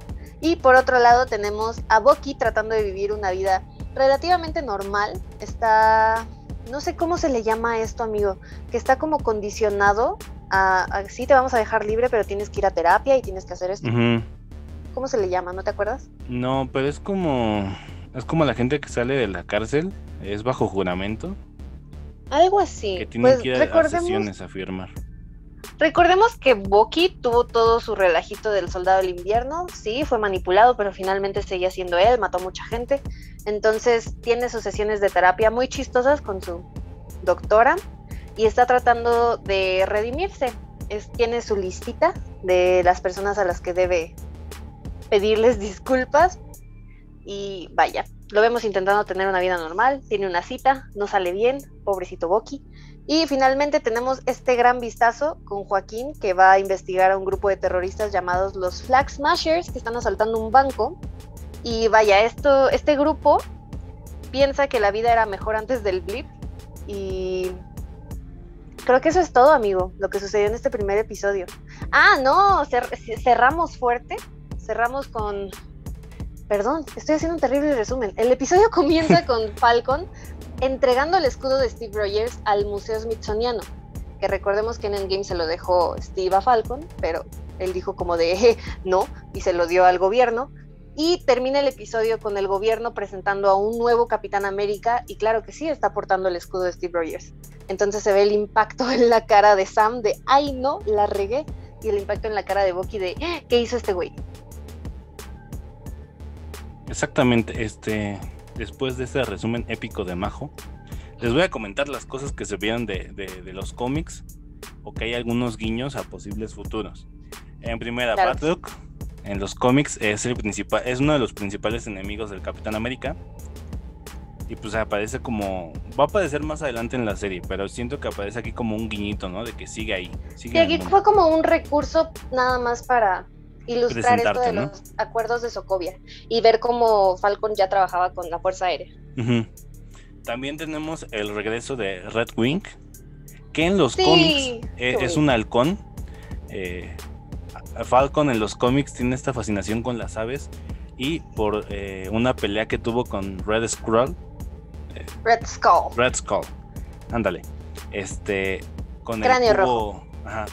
S1: Y por otro lado, tenemos a Bucky tratando de vivir una vida relativamente normal. Está. No sé cómo se le llama esto, amigo. Que está como condicionado a, a sí, te vamos a dejar libre, pero tienes que ir a terapia y tienes que hacer esto. ¿Cómo se le llama? ¿No te acuerdas?
S2: No, pero es como. Es como la gente que sale de la cárcel. Es bajo juramento.
S1: Algo así.
S2: Que tienen
S1: Pues
S2: que ir a- a sesiones a firmar.
S1: Recordemos que Bucky tuvo todo su relajito del soldado del invierno. Sí, fue manipulado, pero finalmente seguía siendo él, mató a mucha gente. Entonces tiene sus sesiones de terapia muy chistosas con su doctora y está tratando de redimirse. Es, tiene su listita de las personas a las que debe pedirles disculpas y vaya, lo vemos intentando tener una vida normal, tiene una cita, no sale bien, pobrecito Bucky, Y finalmente tenemos este gran vistazo con Joaquín que va a investigar a un grupo de terroristas llamados los Flag Smashers que están asaltando un banco. Y vaya, esto, este grupo piensa que la vida era mejor antes del blip y creo que eso es todo, amigo, lo que sucedió en este primer episodio. Ah, no, cerramos fuerte, cerramos con... Perdón, estoy haciendo un terrible resumen. El episodio comienza con Falcon entregando el escudo de Steve Rogers al Museo Smithsoniano, que recordemos que en Endgame se lo dejó Steve a Falcon, pero él dijo como de no y se lo dio al gobierno. Y termina el episodio con el gobierno presentando a un nuevo Capitán América y claro que sí, está portando el escudo de Steve Rogers. Entonces se ve el impacto en la cara de Sam de, ay no, la regué. Y el impacto en la cara de Bucky de, ¿qué hizo este güey?
S2: Exactamente, este, después de este resumen épico de Majo, les voy a comentar las cosas que se vieron de, de, los cómics o que hay algunos guiños a posibles futuros. En primera, claro. en los cómics es el principal, es uno de los principales enemigos del Capitán América. Y pues aparece como. Va a aparecer más adelante en la serie, pero siento que aparece aquí como un guiñito, ¿no? De que sigue ahí.
S1: Sigue aquí fue como un recurso nada más para ilustrar esto de los acuerdos de Sokovia y ver cómo Falcon ya trabajaba con la Fuerza Aérea.
S2: También tenemos el regreso de Red Wing, que en los cómics e, es, un halcón. Eh, Falcon en los cómics tiene esta fascinación con las aves y por eh, una pelea que tuvo con Red Skull.
S1: Eh, Red Skull.
S2: Red Skull. Ándale. Este. Con el cubo.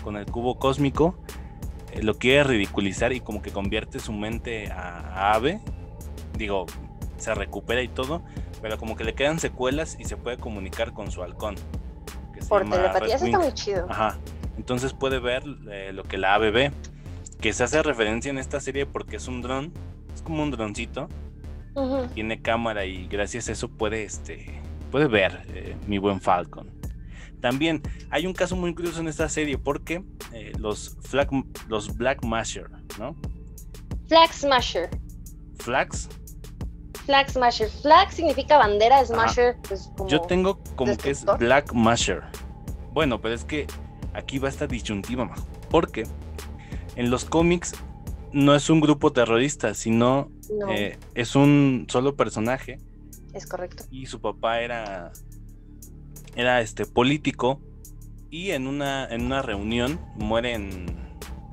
S2: con el cubo cósmico eh, lo quiere ridiculizar y como que convierte su mente a, ave. Digo, se recupera y todo, pero como que le quedan secuelas y se puede comunicar con su halcón.
S1: Por telepatía, eso está muy chido.
S2: Ajá. Entonces puede ver eh, lo que la ave ve. Que se hace referencia en esta serie porque es un dron. Es como un droncito. Tiene cámara y gracias a eso puede, este, puede ver eh, mi buen Falcon. También hay un caso muy curioso en esta serie porque eh, los, flag, los Black Masher, ¿no?
S1: Flag Smasher.
S2: ¿Flags?
S1: Flag Smasher. Flag significa bandera, Smasher pues como
S2: Yo tengo como que es Black Masher. Bueno, pero es que aquí va esta disyuntiva, porque en los cómics no es un grupo terrorista, sino eh, es un solo personaje.
S1: Es correcto.
S2: Y su papá era era este político y en una, en una reunión muere en,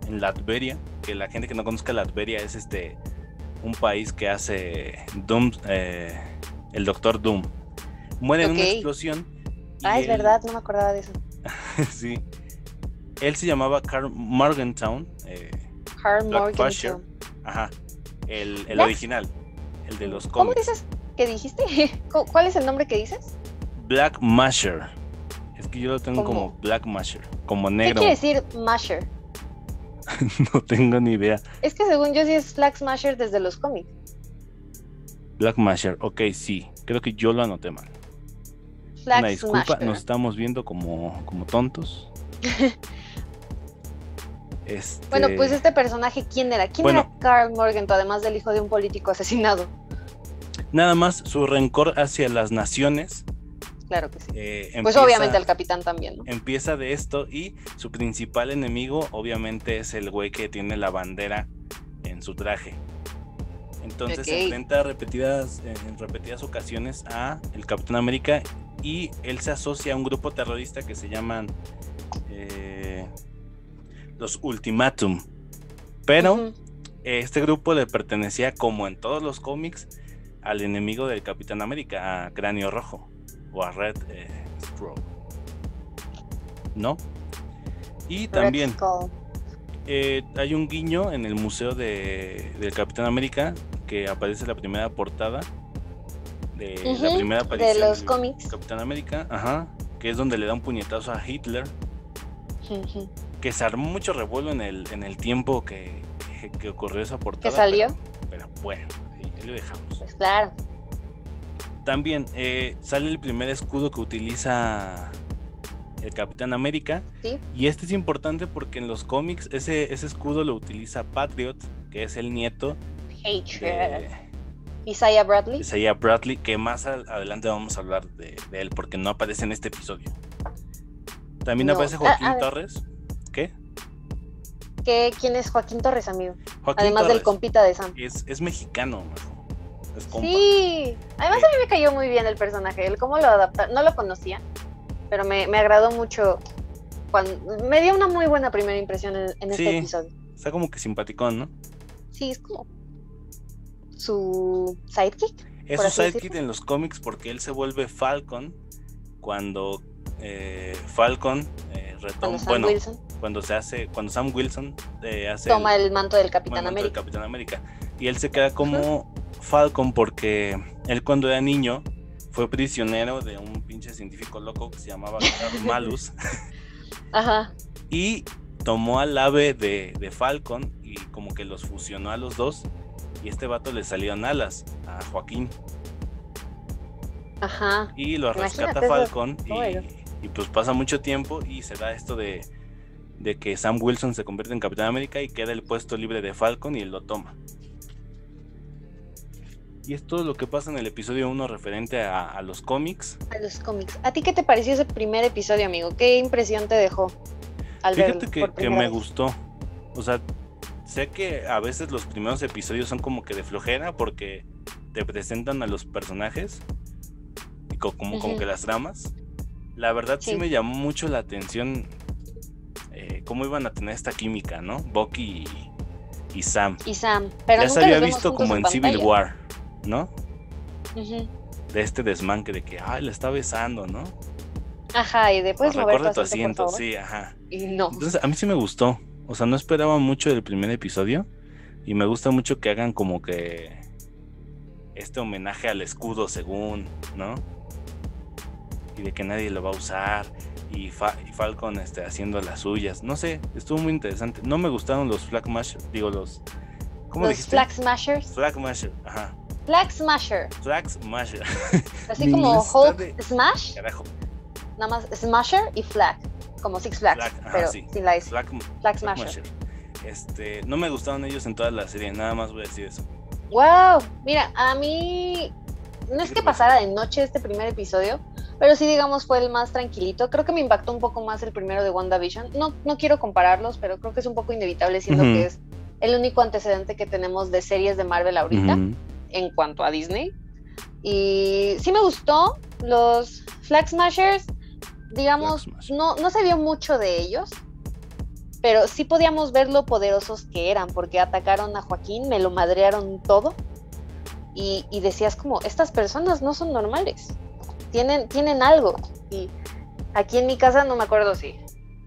S2: en Latveria, que la gente que no conozca Latveria es este un país que hace Doom, eh, el Doctor Doom. Muere en una explosión.
S1: Ah, es verdad, no me acordaba de eso.
S2: sí. Él se llamaba Carl Morgentown. Eh,
S1: Carl Morgentown.
S2: Ajá. El, el original. El de los cómics.
S1: ¿Cómo dices que dijiste? ¿Cuál es el nombre que dices?
S2: Black Masher. Es que yo lo tengo como Black Masher, como negro.
S1: ¿Qué quiere decir Masher?
S2: no tengo ni idea.
S1: Es que según yo sí es Black Smasher desde los cómics.
S2: Black Masher, ok, sí. Creo que yo lo anoté mal. Black Una disculpa, nos estamos viendo como, como tontos.
S1: este... Bueno, pues este personaje, ¿quién era? ¿Quién era Carl Morgan, además del hijo de un político asesinado?
S2: Nada más su rencor hacia las naciones
S1: Claro que sí. Eh, pues obviamente el capitán también, ¿no?
S2: Empieza de esto y su principal enemigo obviamente es el güey que tiene la bandera en su traje. Entonces se enfrenta repetidas, en repetidas ocasiones a el Capitán América y él se asocia a un grupo terrorista que se llaman eh, los Ultimatum. Pero este grupo le pertenecía, como en todos los cómics, al enemigo del Capitán América, a Cráneo Rojo o a Red eh, ¿No? Y también eh, hay un guiño en el museo de, del Capitán América que aparece en la primera portada de la primera aparición
S1: de los cómics.
S2: Capitán América, ajá, que es donde le da un puñetazo a Hitler. Que se armó mucho revuelo en el, en el tiempo que, que, ocurrió esa portada.
S1: ¿Que salió?
S2: Pero, bueno, ahí, lo dejamos.
S1: Pues claro.
S2: También eh, sale el primer escudo que utiliza el Capitán América. Y este es importante porque en los cómics ese, ese escudo lo utiliza Patriot, que es el nieto
S1: de Isaiah Bradley.
S2: Isaiah Bradley, que más adelante vamos a hablar de, él porque no aparece en este episodio. También
S1: No.
S2: aparece Joaquín
S1: a.
S2: Torres. ¿Qué?
S1: ¿Qué, ¿Quién es Joaquín Torres, amigo?
S2: Joaquín
S1: Además del compita de Sam.
S2: Es, es mexicano, majo. Es compa.
S1: Sí, además a mí me cayó muy bien el personaje, el cómo lo adaptaron, no lo conocía, pero me, me agradó mucho, cuando, me dio una muy buena primera impresión en, en este episodio.
S2: Está como que simpaticón, ¿no?
S1: Sí, es como su sidekick.
S2: Es su sidekick
S1: decirlo.
S2: en los cómics porque él se vuelve Falcon cuando eh, Falcon eh, retoma,
S1: Cuando Sam
S2: bueno,
S1: Wilson
S2: cuando se hace, cuando Sam Wilson eh, hace
S1: toma
S2: el,
S1: el manto del
S2: el
S1: Capitán
S2: del
S1: América.
S2: Capitán América y él se queda como Falcon porque él cuando era niño fue prisionero de un pinche científico loco que se llamaba Malus
S1: Ajá,
S2: y tomó al ave de, de Falcon y como que los fusionó a los dos y este vato le salieron alas a Joaquín
S1: ajá.
S2: y lo rescata. Falcon y,
S1: Bueno.
S2: y pues pasa mucho tiempo y se da esto de, de que Sam Wilson se convierte en Capitán América y queda el puesto libre de Falcon y él lo toma. Y es todo lo que pasa en el episodio 1 referente a, a los cómics.
S1: A los cómics. ¿A ti qué te pareció ese primer episodio, amigo? ¿Qué impresión te dejó al
S2: Fíjate
S1: verlo
S2: que, que me
S1: vez?
S2: gustó. O sea, sé que a veces los primeros episodios son como que de flojera porque te presentan a los personajes y co- como, como que las tramas. La verdad sí,
S1: Sí.
S2: me llamó mucho la atención eh, cómo iban a tener esta química, ¿no? Bucky y, y Sam.
S1: Y Sam, pero
S2: ya se había visto como en Civil. War, ¿no?
S1: Ujú.
S2: De este desmanque de que, ay, le está besando, ¿no?
S1: Ajá, y después mover
S2: Recuerda tu
S1: asiento,
S2: sí, ajá.
S1: Y no.
S2: Entonces, a mí sí me gustó. O sea, no esperaba mucho del primer episodio. Y me gusta mucho que hagan como que este homenaje al escudo, según, ¿no? Y de que nadie lo va a usar. Y, Fa- y Falcon este, haciendo las suyas. No sé, estuvo muy interesante. No me gustaron los Flag Mash, digo, los. ¿Cómo
S1: Los
S2: dijiste?
S1: Flag Smashers.
S2: Flag Masher, ajá.
S1: Flag Smasher.
S2: Flag Smasher.
S1: Así como Hulk
S2: de-
S1: Smash,
S2: Carajo.
S1: nada más Smasher y Flag. Como Six Flags,
S2: Flag, ajá,
S1: pero
S2: sí.
S1: sin la.
S2: Flag,
S1: Smasher.
S2: Masher. Este, no me gustaron ellos en toda la serie, nada más voy a decir eso.
S1: Wow, mira, a mí no es
S2: ¿Qué
S1: que pasara de noche este primer episodio, pero sí digamos fue el más tranquilito. Creo que me impactó un poco más el primero de WandaVision. No, no quiero compararlos, pero creo que es un poco inevitable siendo que es el único antecedente que tenemos de series de Marvel ahorita
S2: Ujú.
S1: En cuanto a Disney. Y sí me gustó. Los Flag Smashers, digamos,
S2: Flag
S1: no, no se vio mucho de ellos, pero sí podíamos ver lo poderosos que eran, porque atacaron a Joaquín, me lo madrearon todo. Y, y decías como, estas personas no son normales, tienen, tienen algo. Y aquí en mi casa, no me acuerdo si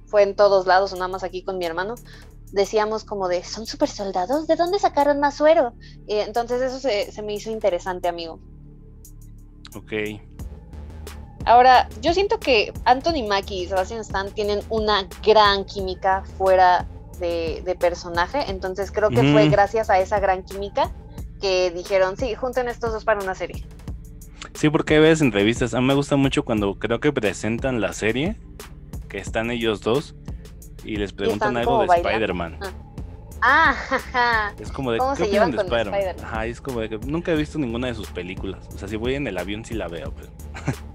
S1: fue en todos lados o nada más aquí con mi hermano, decíamos como de, ¿son super soldados? ¿De dónde sacaron más suero? Y entonces eso se, se me hizo interesante, amigo.
S2: Ok.
S1: Ahora, yo siento que Anthony Mackie y Sebastian Stan tienen una gran química fuera de, de personaje, entonces creo que fue gracias a esa gran química que dijeron, sí, junten estos dos para una serie.
S2: Sí, porque ves entrevistas. A mí me gusta mucho cuando creo que presentan la serie, que están ellos dos, y les preguntan algo de. Spider-Man.
S1: Ah, jaja.
S2: Es como de,
S1: ¿Cómo
S2: ¿qué
S1: se llevan
S2: de Spider-Man? Ajá, es como de que nunca he visto ninguna de sus películas. O sea, si voy en el avión sí la veo, pero...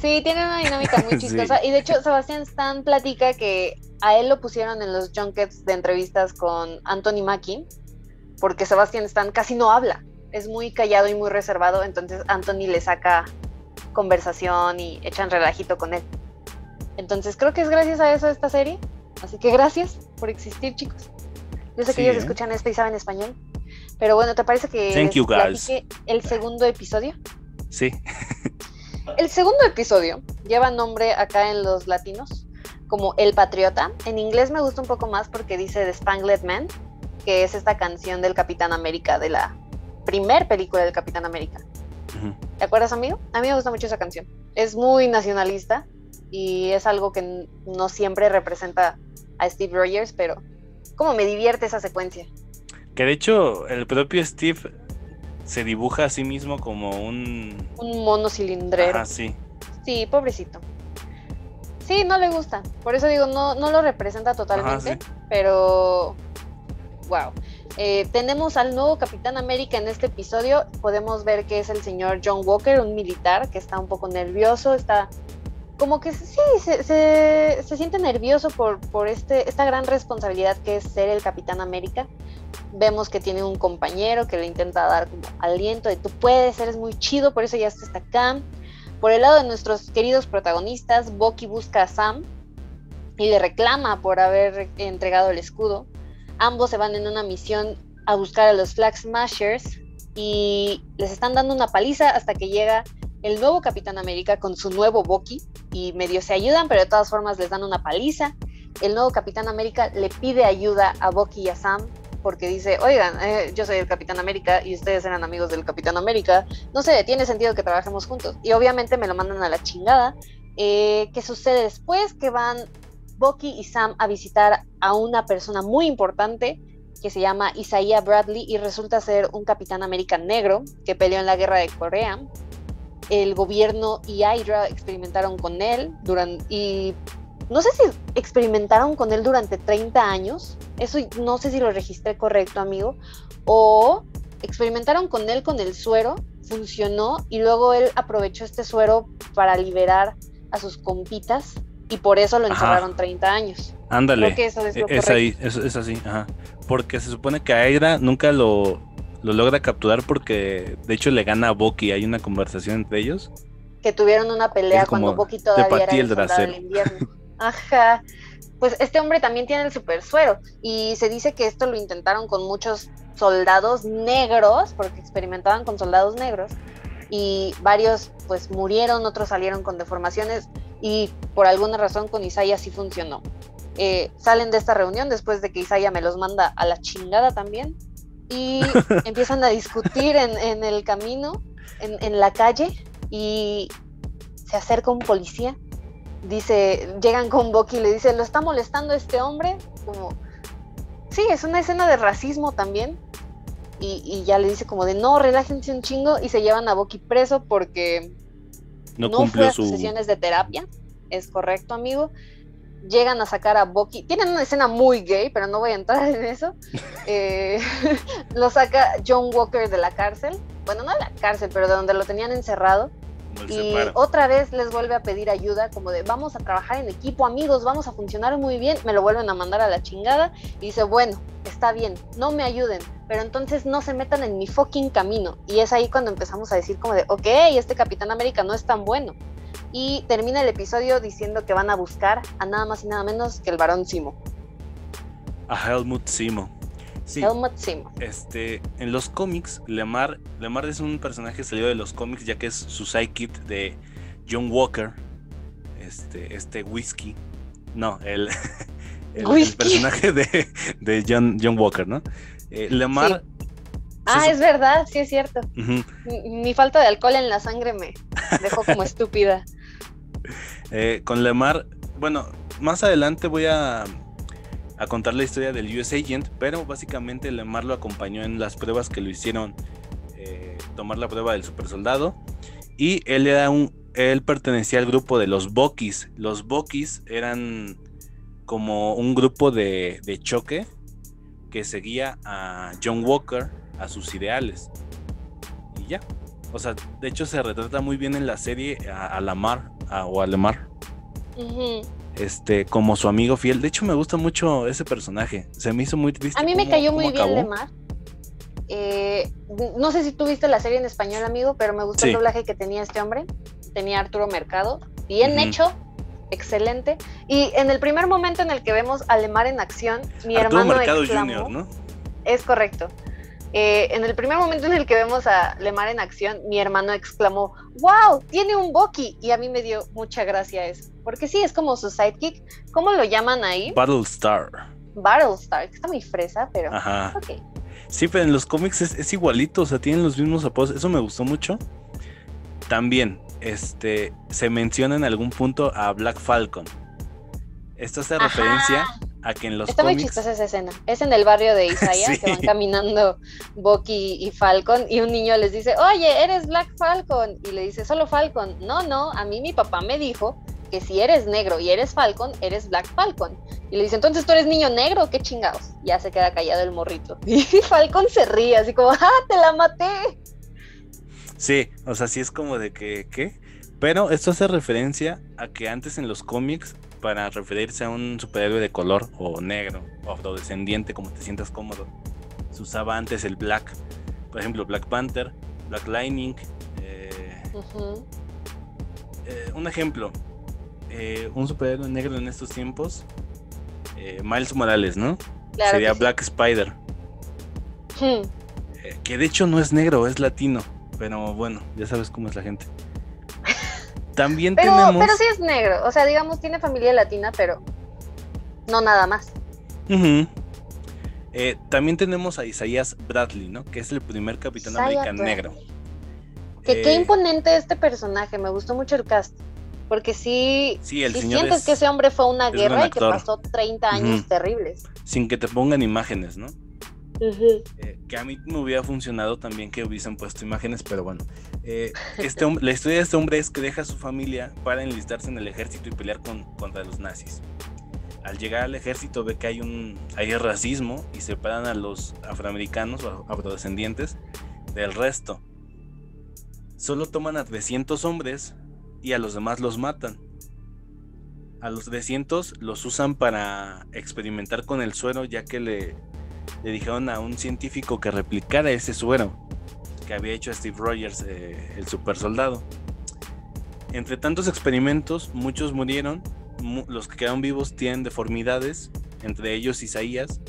S1: Sí, tiene una dinámica muy
S2: Sí.
S1: chistosa. Y de hecho, Sebastián Stan platica que a él lo pusieron en los junkets de entrevistas con Anthony Mackie, porque Sebastián Stan casi no habla. Es muy callado y muy reservado, entonces Anthony le saca conversación y echan relajito con él. Entonces creo que es gracias a eso esta serie. Así que gracias por existir, chicos. Yo sé que
S2: Sí,
S1: ellos
S2: ¿eh?
S1: escuchan esto y saben español. Pero bueno, ¿te parece que
S2: Thank you, guys.
S1: el segundo episodio?
S2: Sí.
S1: El segundo episodio lleva nombre acá en los latinos como El Patriota. En inglés me gusta un poco más porque dice The Spangled Man, que es esta canción del Capitán América, de la primer película del Capitán América. ¿Te acuerdas, amigo? A mí me gusta mucho esa canción. Es muy nacionalista y es algo que no siempre representa a Steve Rogers, pero como me divierte esa secuencia.
S2: Que de hecho, el propio Steve se dibuja a sí mismo como un...
S1: Un mono cilindrero.
S2: Ajá, sí.
S1: Sí, pobrecito. Sí, no le gusta. Por eso digo, no, no lo representa totalmente.
S2: Ajá, sí.
S1: Pero. Wow. Eh, tenemos al nuevo Capitán América en este episodio. Podemos ver que es el señor John Walker, un militar que está un poco nervioso, está como que sí, se, se, siente nervioso por, por este, esta gran responsabilidad que es ser el Capitán América. Vemos que tiene un compañero que le intenta dar como aliento de tú puedes, eres muy chido, por eso ya está acá. Por el lado de nuestros queridos protagonistas, Bucky busca a Sam y le reclama por haber entregado el escudo. Ambos se van en una misión a buscar a los Flag Smashers y les están dando una paliza hasta que llega el nuevo Capitán América con su nuevo Bucky y medio se ayudan, pero de todas formas les dan una paliza. El nuevo Capitán América le pide ayuda a Bucky y a Sam porque dice, oigan, eh, yo soy el Capitán América y ustedes eran amigos del Capitán América, no sé, tiene sentido que trabajemos juntos. Y obviamente me lo mandan a la chingada. Eh, ¿Qué sucede después? Que van Bucky y Sam a visitar a una persona muy importante que se llama Isaiah Bradley y resulta ser un Capitán América negro que peleó en la guerra de Corea el gobierno y Hydra experimentaron con él durante, y no sé si experimentaron con él durante 30 años, eso no sé si lo registré correcto, amigo, o experimentaron con él con el suero, funcionó y luego él aprovechó este suero para liberar a sus compitas y por eso lo encerraron 30 años.
S2: Ándale. es, ahí, es, así, ajá. Porque se supone que a Hydra nunca lo, lo logra capturar porque de hecho le gana a Bucky, hay una conversación entre ellos.
S1: Que tuvieron una pelea cuando Bucky todavía era el, del invierno. Ajá. Pues este hombre también tiene el super suero y se dice que esto lo intentaron con muchos soldados negros, porque experimentaban con soldados negros y varios pues murieron, otros salieron con deformaciones y por alguna razón con Isaiah sí funcionó. Eh, salen de esta reunión después de que Isaiah me los manda a la chingada también y empiezan a discutir en, el camino, en, la calle, y se acerca un policía. Dice, llegan con Bucky y le dice, ¿lo está molestando este hombre? Como, sí, es una escena de racismo también. Y, ya le dice como de, no, relájense un chingo, y se llevan a Bucky preso porque no, fue a sus sesiones de terapia. Es correcto, amigo llegan a sacar a Bucky. Tienen una escena muy gay, pero no voy a entrar en eso. Eh, lo saca John Walker de la cárcel. Bueno, no de la cárcel, pero de donde lo tenían encerrado. Y otra vez les vuelve a pedir ayuda, como de vamos a trabajar en equipo, amigos, vamos a funcionar muy bien. Me lo vuelven a mandar a la chingada. Y dice, bueno, está bien, no me ayuden, pero entonces no se metan en mi fucking camino. Y es ahí cuando empezamos a decir, como de, ok, este Capitán América no es tan bueno y termina el episodio diciendo que van a buscar a nada más y nada menos que el varón Simo.
S2: A Helmut Simo.
S1: Sí, Helmut Simo.
S2: Este, en los cómics, Lemar, Lemar es un personaje salido de los cómics ya que es su sidekick de John Walker. Este, este whisky. No, el, el, personaje de, de John, John, Walker, ¿no? Eh, Lemar
S1: Ah, es verdad, sí es cierto. mi, falta de alcohol en la sangre me dejó como estúpida.
S2: Eh, con Lemar, bueno, más adelante voy a, contar la historia del US Agent, pero básicamente Lemar lo acompañó en las pruebas que lo hicieron eh, tomar la prueba del super soldado. Y él era un. Él pertenecía al grupo de los Bokis. Los Bokis eran como un grupo de, de choque que seguía a John Walker a sus ideales. Y ya. O sea, de hecho se retrata muy bien en la serie a, Lamar o a Lemar. Este, como su amigo fiel. De hecho, me gusta mucho ese personaje. Se me hizo muy triste.
S1: A mí me cayó muy bien Lemar. Eh, no sé si tú viste la serie en español, amigo, pero me gustó el doblaje que tenía este hombre. Tenía Arturo Mercado. Bien hecho, excelente. Y en el primer momento en el que vemos a Lemar en acción, mi hermano Mercado exclamó, ¿no? Es correcto. Eh, en el primer momento en el que vemos a Lemar en acción, mi hermano exclamó, wow, tiene un Bucky. Y a mí me dio mucha gracia eso. Porque sí, es como su sidekick. ¿Cómo lo llaman ahí?
S2: Battlestar.
S1: Battlestar, está muy fresa, pero...
S2: Ajá. Sí, pero en los cómics es, igualito, o sea, tienen los mismos apodos. Eso me gustó mucho. También, este, se menciona en algún punto a Black Falcon. Esto hace referencia a que en los
S1: Está muy chistosa esa escena. Es en el barrio de Isaiah, que van caminando Bucky y Falcon, y un niño les dice, oye, eres Black Falcon. Y le dice, solo Falcon. No, no, a mí mi papá me dijo que si eres negro y eres Falcon, eres Black Falcon. Y le dice, entonces tú eres niño negro, qué chingados. Ya se queda callado el morrito. Y Falcon se ríe, así como, ¡ah, te la maté!
S2: Sí, o sea, sí es como de que, ¿qué? Pero esto hace referencia a que antes en los cómics, para referirse a un superhéroe de color o negro o afrodescendiente, como te sientas cómodo, se usaba antes el black. Por ejemplo, Black Panther, Black Lightning. eh, eh, un ejemplo, eh, un superhéroe negro en estos tiempos, Miles Morales, ¿no?
S1: Claro
S2: Sería
S1: sí.
S2: Black Spider.
S1: Hmm.
S2: que de hecho no es negro, es latino. Pero bueno, ya sabes cómo es la gente. También
S1: Pero,
S2: tenemos.
S1: pero sí es negro. O sea, digamos, tiene familia latina, pero no nada más.
S2: Eh, también tenemos a Isaías Bradley, ¿no? Que es el primer Capitán
S1: Bradley.
S2: negro.
S1: Que qué
S2: Eh,
S1: imponente este personaje. Me gustó mucho el cast. Porque sí,
S2: Sí, el
S1: sí
S2: señor
S1: sientes
S2: es-
S1: que ese hombre fue una guerra y que pasó 30 años terribles.
S2: Sin que te pongan imágenes, ¿no? Eh, que a mí me hubiera funcionado también que hubiesen puesto imágenes, pero bueno. Eh, este la historia de este hombre es que deja a su familia para enlistarse en el ejército y pelear con, contra los nazis. Al llegar al ejército ve que hay un hay racismo y separan a los afroamericanos o afrodescendientes del resto. Solo toman a 300 hombres y a los demás los matan. A los 300 los usan para experimentar con el suero ya que le, le dijeron a un científico que replicara ese suero que había hecho Steve Rogers, eh, el super soldado. Entre tantos experimentos, muchos murieron, mu- los que quedaron vivos tienen deformidades, entre ellos Isaías,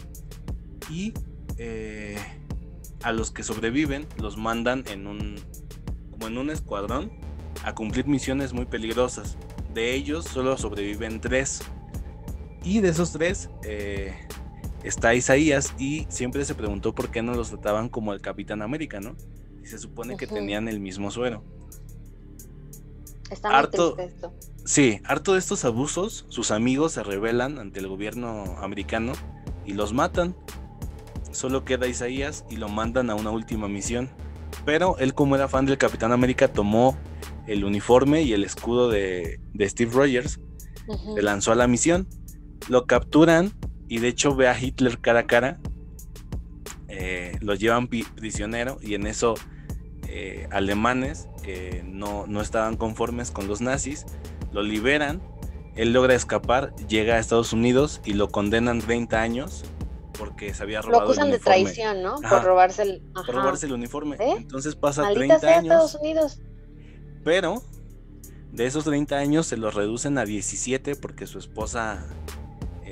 S2: y eh, a los que sobreviven los mandan en un, como en un escuadrón a cumplir misiones muy peligrosas. De ellos solo sobreviven tres. Y de esos tres, eh, está Isaías y siempre se preguntó por qué no los trataban como el Capitán América, ¿no? Y se supone que tenían el mismo suero.
S1: Está muy
S2: Harto-
S1: triste esto.
S2: Sí, harto de estos abusos, sus amigos se rebelan ante el gobierno americano y los matan. Solo queda Isaías y lo mandan a una última misión. Pero él como era fan del Capitán América tomó el uniforme y el escudo de, de Steve Rogers se lanzó a la misión, lo capturan y de hecho ve a Hitler cara a cara, eh, lo llevan prisionero y en eso eh, alemanes que no, no estaban conformes con los nazis lo liberan, él logra escapar, llega a Estados Unidos y lo condenan 30 años porque se había
S1: Lo
S2: robado
S1: acusan
S2: el
S1: de traición, ¿no?
S2: Ajá.
S1: Por robarse el.
S2: Por robarse el uniforme.
S1: ¿Eh?
S2: Entonces pasa
S1: Maldita
S2: 30
S1: sea
S2: años.
S1: Estados Unidos.
S2: Pero de esos 30 años se los reducen a 17 porque su esposa eh,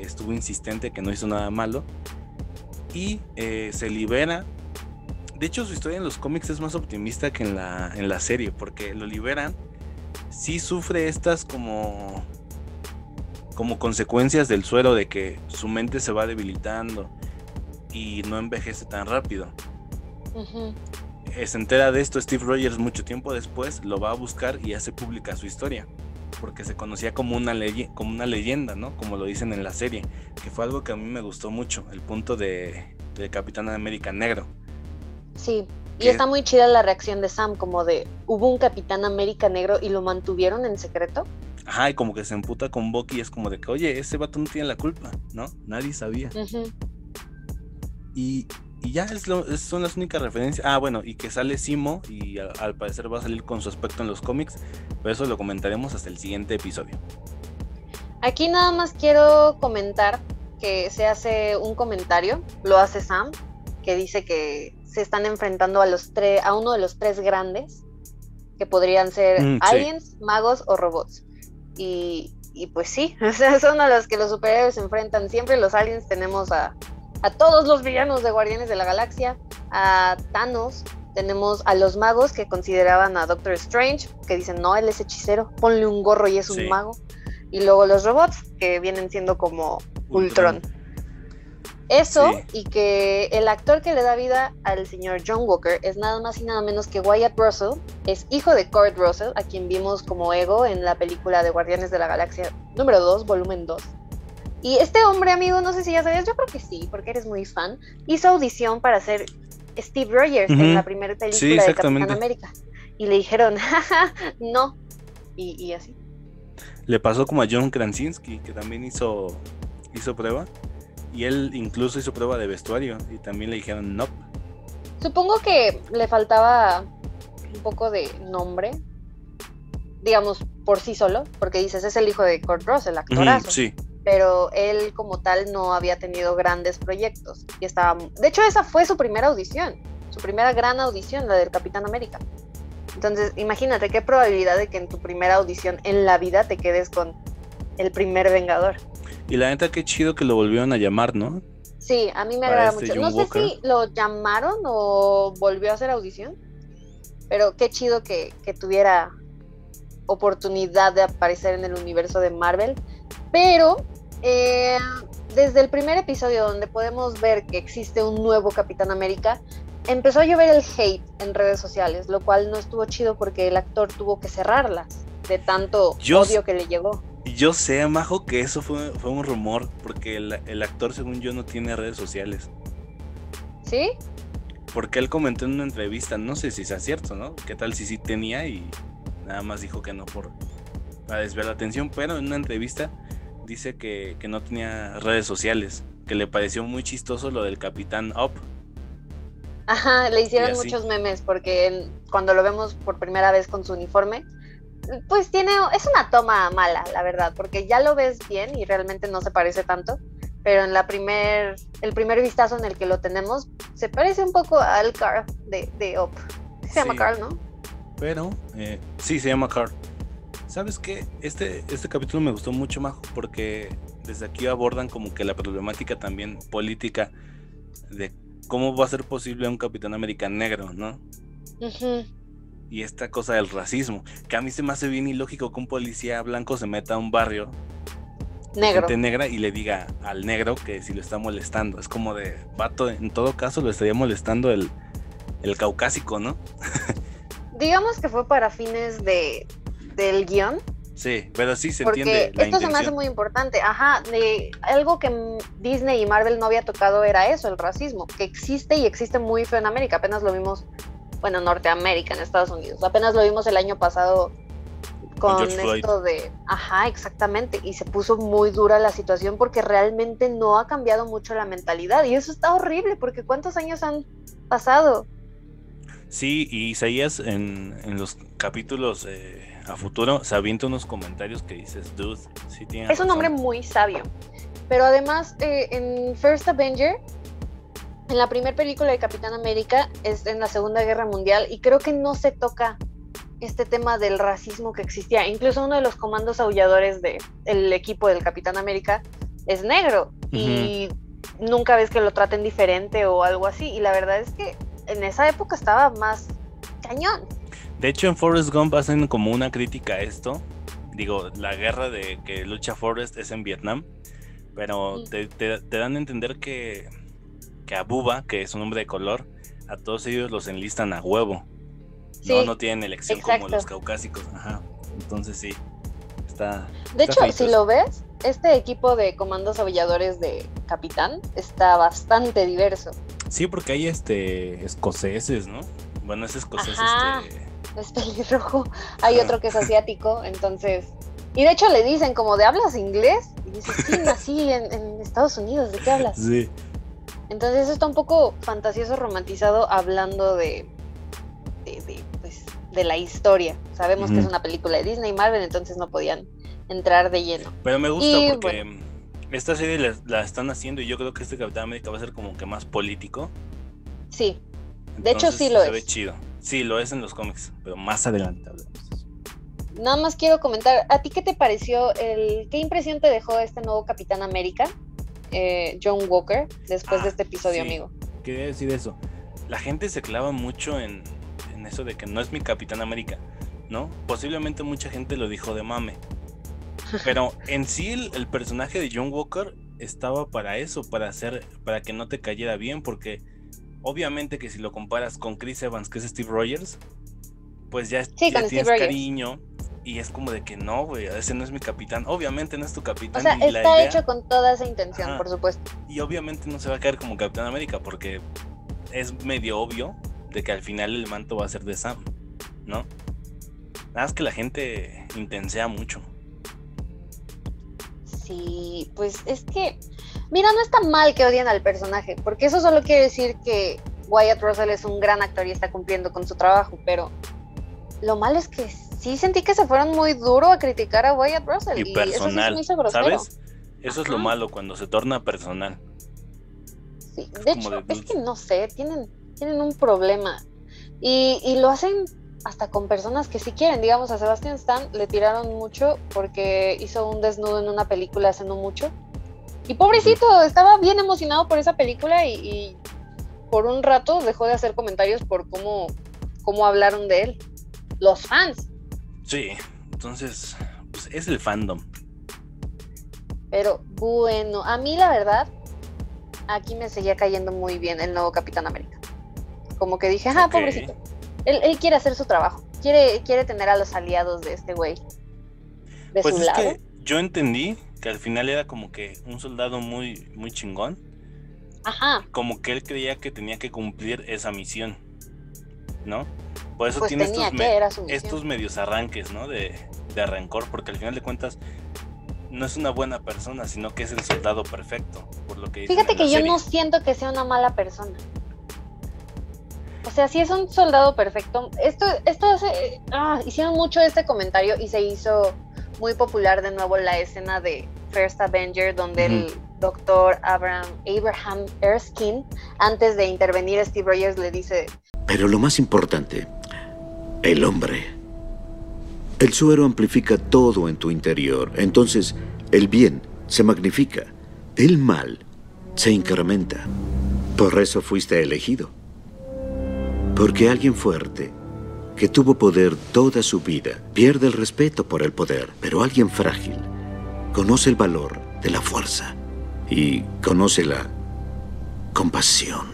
S2: estuvo insistente que no hizo nada malo. Y eh, se libera. De hecho, su historia en los cómics es más optimista que en la, en la serie porque lo liberan. Sí sufre estas como como consecuencias del suero de que su mente se va debilitando y no envejece tan rápido eh, se entera de esto Steve Rogers mucho tiempo después, lo va a buscar y hace pública su historia, porque se conocía como una, como una leyenda, ¿no? Como lo dicen en la serie, que fue algo que a mí me gustó mucho, el punto de, de Capitán América Negro.
S1: Sí. Y está muy chida la reacción de Sam, como de hubo un Capitán América negro y lo mantuvieron en secreto.
S2: Ajá, y como que se emputa con Bucky y es como de que, oye, ese vato no tiene la culpa, ¿no? Nadie sabía. Y, y ya es lo- son las únicas referencias. Ah, bueno, y que sale Simo y a- al parecer va a salir con su aspecto en los cómics, pero eso lo comentaremos hasta el siguiente episodio.
S1: Aquí nada más quiero comentar que se hace un comentario, lo hace Sam, que dice que se están enfrentando a los tres, a uno de los tres grandes, que podrían ser
S2: Mm, sí.
S1: aliens, magos o robots. Y, y pues sí, o sea, son a los que los superhéroes se enfrentan. Siempre los aliens tenemos a, a todos los villanos de Guardianes de la Galaxia, a Thanos, tenemos a los magos que consideraban a Doctor Strange, que dicen, no, él es hechicero, ponle un gorro y es un mago. Y luego los robots, que vienen siendo como Ultron. Eso,
S2: Sí.
S1: y que el actor que le da vida al señor John Walker es nada más y nada menos que Wyatt Russell, es hijo de Kurt Russell, a quien vimos como Ego en la película de Guardianes de la Galaxia número 2, volumen 2. Y este hombre, amigo, no sé si ya sabías, yo creo que sí, porque eres muy fan, hizo audición para ser Steve Rogers en la primera película
S2: Sí,
S1: de. Capitán América. Y le dijeron, jaja, no. Y, y así.
S2: Le pasó como a John Krasinski, que también hizo, hizo prueba. Y él incluso hizo prueba de vestuario. Y también le dijeron no.
S1: Supongo que le faltaba un poco de nombre. digamos, por sí solo, porque dices, es el hijo de Kurt Russell, actorazo.
S2: sí.
S1: Pero él como tal no había tenido grandes proyectos. Y estaba... De hecho, esa fue su primera audición, su primera gran audición, la del Capitán América. Entonces, imagínate qué probabilidad de que en tu primera audición en la vida te quedes con el primer Vengador.
S2: Y la neta, qué chido que lo volvieron a llamar, ¿no?
S1: Sí, a mí me agrada este mucho. No sé si lo llamaron o volvió a hacer audición, pero qué chido que, tuviera oportunidad de aparecer en el universo de Marvel. Pero eh, desde el primer episodio donde podemos ver que existe un nuevo Capitán América, empezó a llover el hate en redes sociales, lo cual no estuvo chido porque el actor tuvo que cerrarlas de tanto odio que le llegó.
S2: Yo sé, Majo, que eso fue, fue un rumor, porque el, actor, según yo, no tiene redes sociales.
S1: ¿Sí?
S2: Porque él comentó en una entrevista, no sé si sea cierto, ¿no? ¿Qué tal si sí tenía y nada más dijo que no por para desviar la atención? Pero en una entrevista dice que, que no tenía redes sociales, que le pareció muy chistoso lo del Capitán Up.
S1: Ajá, le hicieron muchos memes porque cuando lo vemos por primera vez con su uniforme, pues tiene, es una toma mala, la verdad, porque ya lo ves bien y realmente no se parece tanto, pero en la primer, el primer vistazo en el que lo tenemos, se parece un poco al Carl de, de Op. Se llama Carl, ¿no?
S2: Pero, eh, sí, se llama Carl. ¿Sabes qué? Este, este capítulo me gustó mucho, más porque desde aquí abordan como que la problemática también política de cómo va a ser posible un Capitán América negro, ¿no? y esta cosa del racismo, que a mí se me hace bien ilógico que un policía blanco se meta a un barrio
S1: negro.
S2: gente negra y le diga al negro que si lo está molestando. Es como de, vato, en todo caso lo estaría molestando el, el caucásico, ¿no?
S1: Digamos que fue para fines de, del guion.
S2: Sí, pero sí se
S1: porque
S2: entiende.
S1: esto se me hace muy importante. Ajá, de algo que Disney y Marvel no había tocado era eso, el racismo, que existe y existe muy feo en América. Apenas lo vimos bueno, Norteamérica, en Estados Unidos. Apenas lo vimos el año pasado con, esto de, ajá, exactamente, y se puso muy dura la situación porque realmente no ha cambiado mucho la mentalidad y eso está horrible porque ¿cuántos años han pasado?
S2: Sí, y Isaías en, en los capítulos eh, a futuro se avienta unos comentarios que dices, dude, sí tiene
S1: Es un hombre muy sabio, pero además eh, en First Avenger en la primera película de Capitán América es en la Segunda Guerra Mundial y creo que no se toca este tema del racismo que existía. Incluso uno de los comandos aulladores del equipo del Capitán América es negro y nunca ves que lo traten diferente o algo así. Y la verdad es que en esa época estaba más cañón.
S2: De hecho, en Forrest Gump hacen como una crítica a esto. Digo, la guerra de que lucha Forrest es en Vietnam, pero te dan a entender que que a Buba, que es un hombre de color, a todos ellos los enlistan a huevo. no, no tienen elección como los caucásicos. Ajá. Entonces sí. Está.
S1: De hecho, si lo ves, este equipo de comandos avilladores de Capitán está bastante diverso.
S2: Sí, porque hay este escoceses, ¿no? Bueno, es escocés este.
S1: Es pelirrojo. Hay otro que es asiático, entonces. Y de hecho le dicen como de hablas inglés. Y dice, sí, nací en, en Estados Unidos, ¿de qué hablas?
S2: Sí.
S1: Entonces está un poco fantasioso, romantizado, hablando de, de, pues, de la historia. Sabemos que es una película de Disney y Marvel, entonces no podían entrar de lleno.
S2: Pero me gusta porque esta serie la, están haciendo y yo creo que este Capitán América va a ser como que más político.
S1: Sí, de hecho sí lo
S2: se
S1: es.
S2: Ve chido. Sí, lo es en los cómics, pero más adelante hablamos.
S1: Nada más quiero comentar, ¿a ti qué te pareció? El, ¿Qué impresión te dejó este nuevo Capitán América? Eh, John Walker después de este episodio, amigo.
S2: Quería decir eso. La gente se clava mucho en, eso de que no es mi Capitán América, ¿no? Posiblemente mucha gente lo dijo de mame. Pero en sí el, personaje de John Walker estaba para eso, para hacer, para que no te cayera bien, porque obviamente que si lo comparas con Chris Evans, que es Steve Rogers, pues ya, tienes cariño y es como de que no, güey, ese no es mi capitán. Obviamente no es tu capitán.
S1: O sea, está hecho con toda esa intención, por supuesto.
S2: Y obviamente no se va a caer como Capitán América porque es medio obvio de que al final el manto va a ser de Sam, ¿no? Nada más que la gente intensea mucho.
S1: Sí, pues es que, mira, no está mal que odien al personaje, porque eso solo quiere decir que Wyatt Russell es un gran actor y está cumpliendo con su trabajo, pero lo malo es que sí sentí que se fueron muy duro a criticar a Wyatt Russell.
S2: Y, personal,
S1: eso sí me hizo
S2: ¿sabes? Eso es lo malo cuando se torna personal.
S1: Sí, de hecho, es que no sé, tienen, tienen un problema. Y, y, lo hacen hasta con personas que sí quieren. Digamos, a Sebastian Stan le tiraron mucho porque hizo un desnudo en una película hace no mucho. Y pobrecito, estaba bien emocionado por esa película y, y por un rato dejó de hacer comentarios por cómo, cómo hablaron de él. Los fans.
S2: Sí, entonces, pues es el fandom.
S1: Pero bueno, a mí la verdad, aquí me seguía cayendo muy bien el nuevo Capitán América. Como que dije, ah, pobrecito. Él, quiere hacer su trabajo. Quiere, quiere tener a los aliados de este güey.
S2: De pues su lado. Que yo entendí que al final era como que un soldado muy, muy chingón.
S1: Ajá.
S2: Como que él creía que tenía que cumplir esa misión. ¿No? Por eso pues tiene estos, estos medios arranques, ¿no? De, de rencor, porque al final de cuentas no es una buena persona, sino que es el soldado perfecto, por lo que
S1: Fíjate que yo no siento que sea una mala persona. O sea, si es un soldado perfecto. Esto, esto hace, ah, hicieron mucho este comentario y se hizo muy popular de nuevo la escena de First Avenger, donde el doctor Abraham, Abraham Erskine, antes de intervenir, Steve Rogers le dice:
S4: Pero lo más importante, el hombre. El suero amplifica todo en tu interior, entonces el bien se magnifica, el mal se incrementa. Por eso fuiste elegido. Porque alguien fuerte, que tuvo poder toda su vida, pierde el respeto por el poder, pero alguien frágil conoce el valor de la fuerza y conoce la compasión.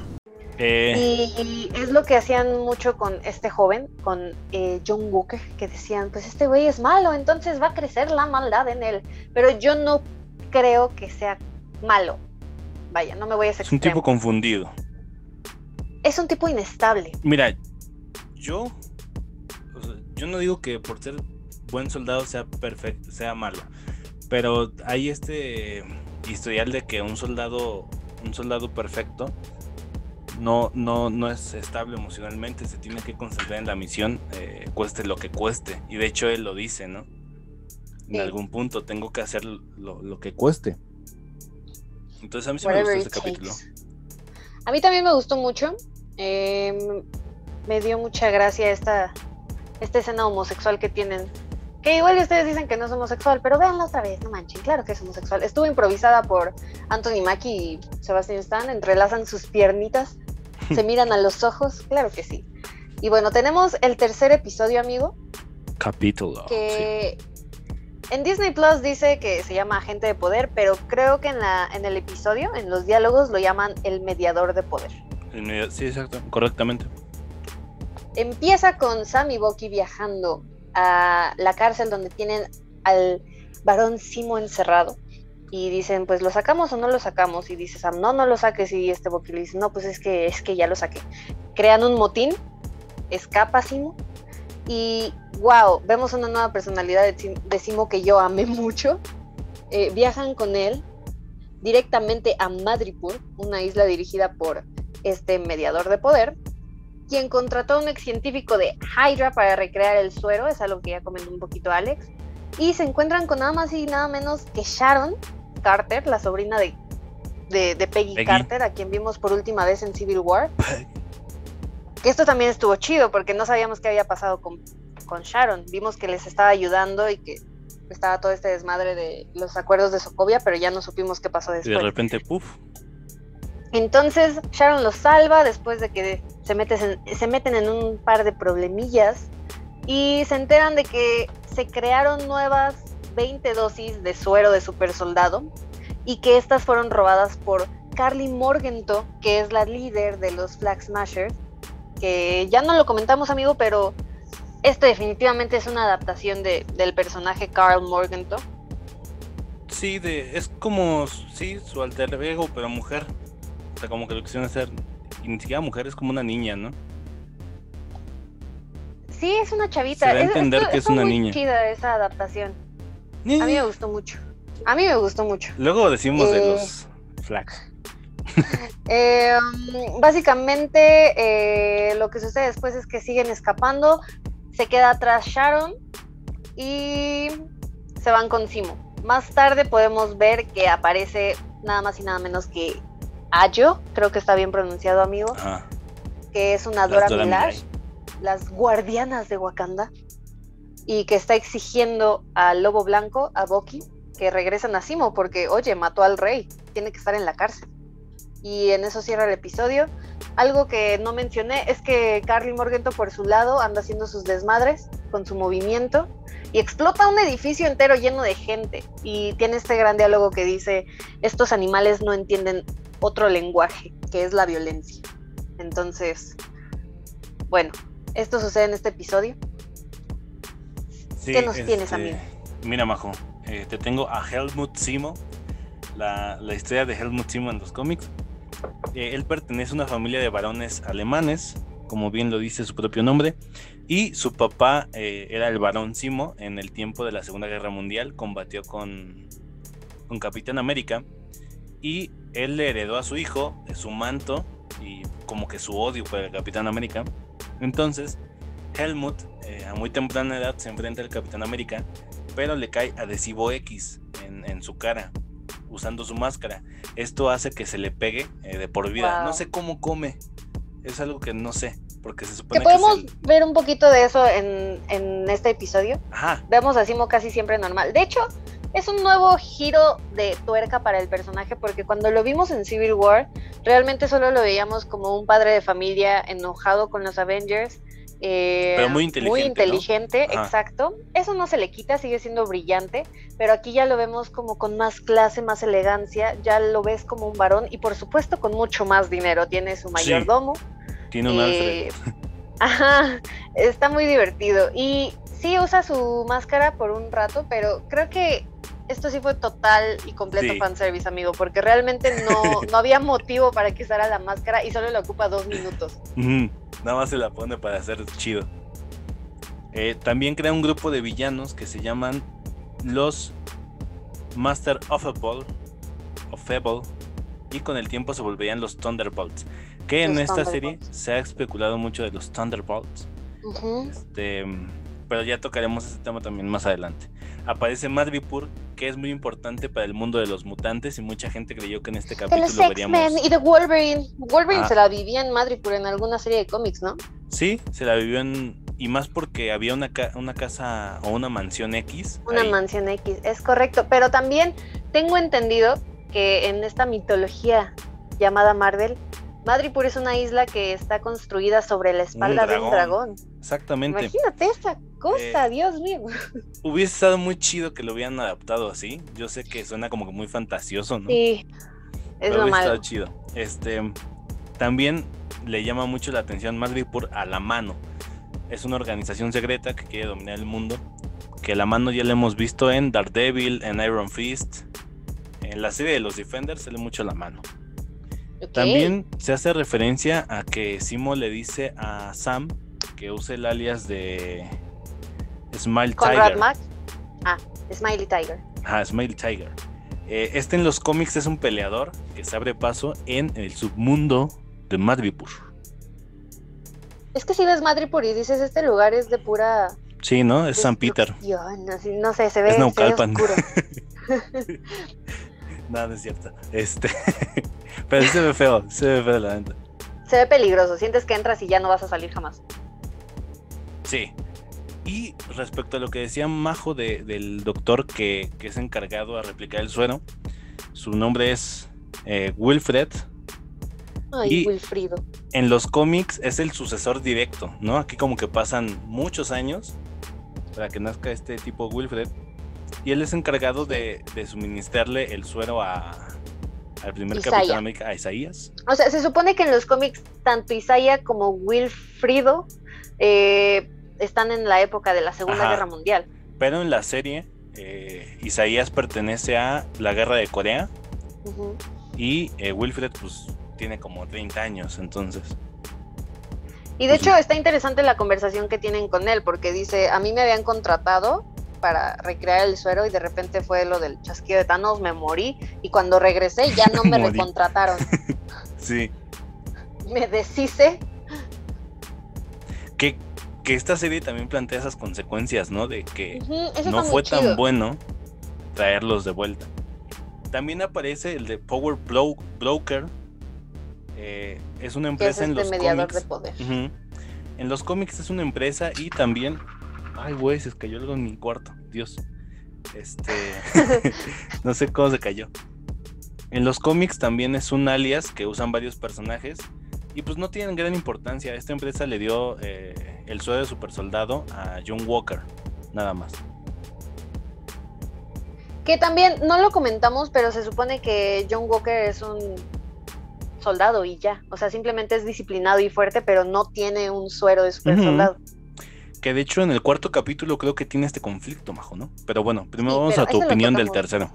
S1: Eh. Y, es lo que hacían mucho con este joven, con eh, John Walker, que decían, pues este güey es malo, entonces va a crecer la maldad en él. Pero yo no creo que sea malo. Vaya, no me voy a hacer.
S2: Es un tipo confundido.
S1: Es un tipo inestable.
S2: Mira, yo, yo no digo que por ser buen soldado sea perfecto, sea malo, pero hay este historial de que un soldado, un soldado perfecto no, no, no es estable emocionalmente, se tiene que concentrar en la misión, eh, cueste lo que cueste. Y de hecho él lo dice, ¿no? En algún punto tengo que hacer lo, que cueste. Entonces a mí sí me gustó ese capítulo.
S1: A mí también me gustó mucho. Em, me dio mucha gracia esta, esta escena homosexual que tienen. Que igual ustedes dicen que no es homosexual, pero véanla otra vez, no manchen, claro que es homosexual. Estuvo improvisada por Anthony Mackie y Sebastian Stan, entrelazan sus piernitas ¿Se miran a los ojos? Claro que sí. Y bueno, tenemos el tercer episodio, amigo.
S2: Capítulo.
S1: Que en Disney Plus dice que se llama Agente de Poder, pero creo que en, la, en el episodio, en los diálogos, lo llaman el mediador de poder.
S2: Sí, exacto, correctamente.
S1: Empieza con Sam y Bucky viajando a la cárcel donde tienen al varón Simo encerrado y dicen, pues lo sacamos o no lo sacamos, y dices, no, no lo saques, y este Bucky le dice, no, pues es que, es que ya lo saqué. Crean un motín, escapa Simo, y wow, vemos una nueva personalidad de, Simo que yo amé mucho. Eh, viajan con él directamente a Madripoor, una isla dirigida por este mediador de poder, quien contrató a un ex científico de Hydra para recrear el suero, es algo que ya comentó un poquito Alex, y se encuentran con nada más y nada menos que Sharon, Carter, la sobrina de, de, Peggy, Carter, a quien vimos por última vez en Civil War. Que esto también estuvo chido porque no sabíamos qué había pasado con, con Sharon. Vimos que les estaba ayudando y que estaba todo este desmadre de los acuerdos de Sokovia, pero ya no supimos qué pasó después.
S2: Y de repente, puff.
S1: Entonces Sharon los salva después de que se, se meten en un par de problemillas y se enteran de que se crearon nuevas 20 dosis de suero de super soldado y que estas fueron robadas por Carly Morgenthau, que es la líder de los Flag Smashers, que ya no lo comentamos amigo, pero esto definitivamente es una adaptación de, del personaje Carl Morgenthau.
S2: Sí, de, es como, sí, su alter ego, pero mujer. O sea, como que lo quisieron hacer, y ni siquiera mujer, es como una niña, ¿no?
S1: Sí, es una chavita.
S2: Se entender que es, una muy
S1: chida esa adaptación. A mí me gustó mucho. A mí me gustó mucho.
S2: Luego decimos de eh, los flags.
S1: Eh, básicamente, eh, lo que sucede después es que siguen escapando. Se queda atrás Sharon y se van con Simo. Más tarde podemos ver que aparece nada más y nada menos que Ayo, creo que está bien pronunciado, amigo,
S2: Ajá.
S1: que es una Dora
S2: Dora
S1: las guardianas de Wakanda, y que está exigiendo al Lobo Blanco, a Bucky, que regresen a Simo, porque, oye, mató al rey, tiene que estar en la cárcel. Y en eso cierra el episodio. Algo que no mencioné es que Carly Morgenthau por su lado anda haciendo sus desmadres con su movimiento y explota un edificio entero lleno de gente y tiene este gran diálogo que dice, estos animales no entienden otro lenguaje, que es la violencia. Entonces, bueno, esto sucede en este episodio.
S2: Sí,
S1: ¿Qué nos tienes,
S2: este,
S1: amigo?
S2: Mira, Majo, eh, te tengo a Helmut Simo, la, la historia de Helmut Simo en los cómics. Eh, él pertenece a una familia de varones alemanes, como bien lo dice su propio nombre, y su papá eh, era el varón Simo en el tiempo de la Segunda Guerra Mundial, combatió con, con Capitán América, y él le heredó a su hijo su manto y como que su odio por el Capitán América. Entonces, Helmut eh, a muy temprana edad se enfrenta al Capitán América, pero le cae adhesivo X en su cara, usando su máscara. Esto hace que se le pegue eh, de por vida.
S1: Wow.
S2: No sé cómo come, es algo que no sé, porque se
S1: Que
S2: supone que,
S1: podemos
S2: el-
S1: ver un poquito de eso en, en este episodio.
S2: Ajá,
S1: Vemos a Simo casi siempre normal. De hecho, es un nuevo giro de tuerca para el personaje porque cuando lo vimos en Civil War, realmente solo lo veíamos como un padre de familia enojado con los Avengers. Eh,
S2: Pero muy inteligente,
S1: Muy inteligente, exacto. Eso no se le quita, sigue siendo brillante, pero aquí ya lo vemos como con más clase, más elegancia, ya lo ves como un varón y por supuesto con mucho más dinero. Tiene su mayordomo.
S2: tiene un
S1: Eh. Ajá, está muy divertido. Y sí usa su máscara por un rato, pero creo que esto sí fue total y completo
S2: Sí.
S1: fanservice, amigo, porque realmente no, no había motivo para que usara la máscara y solo le ocupa dos minutos.
S2: Nada más se la pone para hacer chido. Eh, también crea un grupo de villanos que se llaman los Master of Evil, of Evil, y con el tiempo se volverían los Thunderbolts. Que en esta serie se ha especulado mucho de los Thunderbolts. Este, pero ya tocaremos ese tema también más adelante. Aparece Madripoor, que es muy importante para el mundo de los mutantes y mucha gente creyó que en este
S1: De los
S2: capítulo veríamos...
S1: X-Men y de Wolverine. Wolverine
S2: Ah.
S1: se la vivía en Madripoor en alguna serie de cómics, ¿no?
S2: Sí, se la vivió en... Y más porque había una, ca- una casa o una mansión X.
S1: Una
S2: ahí.
S1: mansión X, es correcto. Pero también tengo entendido que en esta mitología llamada Marvel, Madripoor es una isla que está construida sobre la espalda de un
S2: dragón. Exactamente.
S1: Imagínate esta cosa,
S2: Eh,
S1: Dios mío.
S2: Hubiese estado muy chido que lo hubieran adaptado así. Yo sé que suena como que muy fantasioso, ¿no?
S1: Sí, es
S2: Pero
S1: lo
S2: hubiese
S1: malo.
S2: estado chido. Este, también le llama mucho la atención Madripoor a la mano. Es una organización secreta que quiere dominar el mundo. Que la mano ya la hemos visto en Daredevil, en Iron Fist. En la serie de los Defenders sale mucho la mano. También se hace referencia a que Simo le dice a Sam que use el alias de Smile
S1: Conrad
S2: Tiger.
S1: Mack. Ah, Smiley Tiger.
S2: Ajá, Smile Tiger. Eh, este en los cómics es un peleador que se abre paso en el submundo de Madripoor.
S1: Es que si ves Madripoor y dices este lugar es de pura.
S2: Sí, ¿no? Es San Peter.
S1: así, no sé, se ve,
S2: Es
S1: se ve
S2: Naucalpan.
S1: oscuro.
S2: Nada, no es cierto. Este. Pero se ve feo, se ve feo la neta.
S1: Se ve peligroso. Sientes que entras y ya no vas a salir jamás.
S2: Sí. Y respecto a lo que decía Majo de- del doctor que, que es encargado a replicar el suero, su nombre es eh, Wilfred.
S1: Ay,
S2: Y-
S1: Wilfrido.
S2: En los cómics es el sucesor directo, ¿no? Aquí como que pasan muchos años para que nazca este tipo Wilfred. Y él es encargado de, de suministrarle el suero a, al primer
S1: Isaiah.
S2: Capitán América, a Isaías.
S1: O sea, se supone que en los cómics tanto Isaiah como Wilfrido eh, están en la época de la Segunda
S2: Ajá.
S1: Guerra Mundial.
S2: Pero en la serie, eh, Isaías pertenece a la guerra de Corea y eh, Wilfred pues tiene como 30 años, entonces.
S1: Y de
S2: Pues
S1: hecho está interesante la conversación que tienen con él, porque dice, a mí me habían contratado para recrear el suero y de repente fue lo del chasquido de Thanos, me morí y cuando regresé ya no me recontrataron.
S2: Sí.
S1: me deshice.
S2: Que, que esta serie también plantea esas consecuencias, ¿no? De que no fue
S1: chido.
S2: tan bueno traerlos de vuelta. También aparece el de Power Broker. eh, es una
S1: es
S2: empresa en
S1: este
S2: los
S1: mediador
S2: cómics.
S1: de poder.
S2: Ujú. En los cómics es una empresa y también. Ay, güey, se cayó algo en mi cuarto. Dios. Este. no sé cómo se cayó. En los cómics también es un alias que usan varios personajes. Y pues no tienen gran importancia. Esta empresa le dio eh, el suelo de super soldado a John Walker. Nada más.
S1: Que también, no lo comentamos, pero se supone que John Walker es un soldado y ya. O sea, simplemente es disciplinado y fuerte, pero no tiene un suero de super soldado.
S2: Que de hecho en el cuarto capítulo creo que tiene este conflicto, Majo, ¿no? Pero bueno, primero
S1: Sí,
S2: vamos a tu opinión del tercero.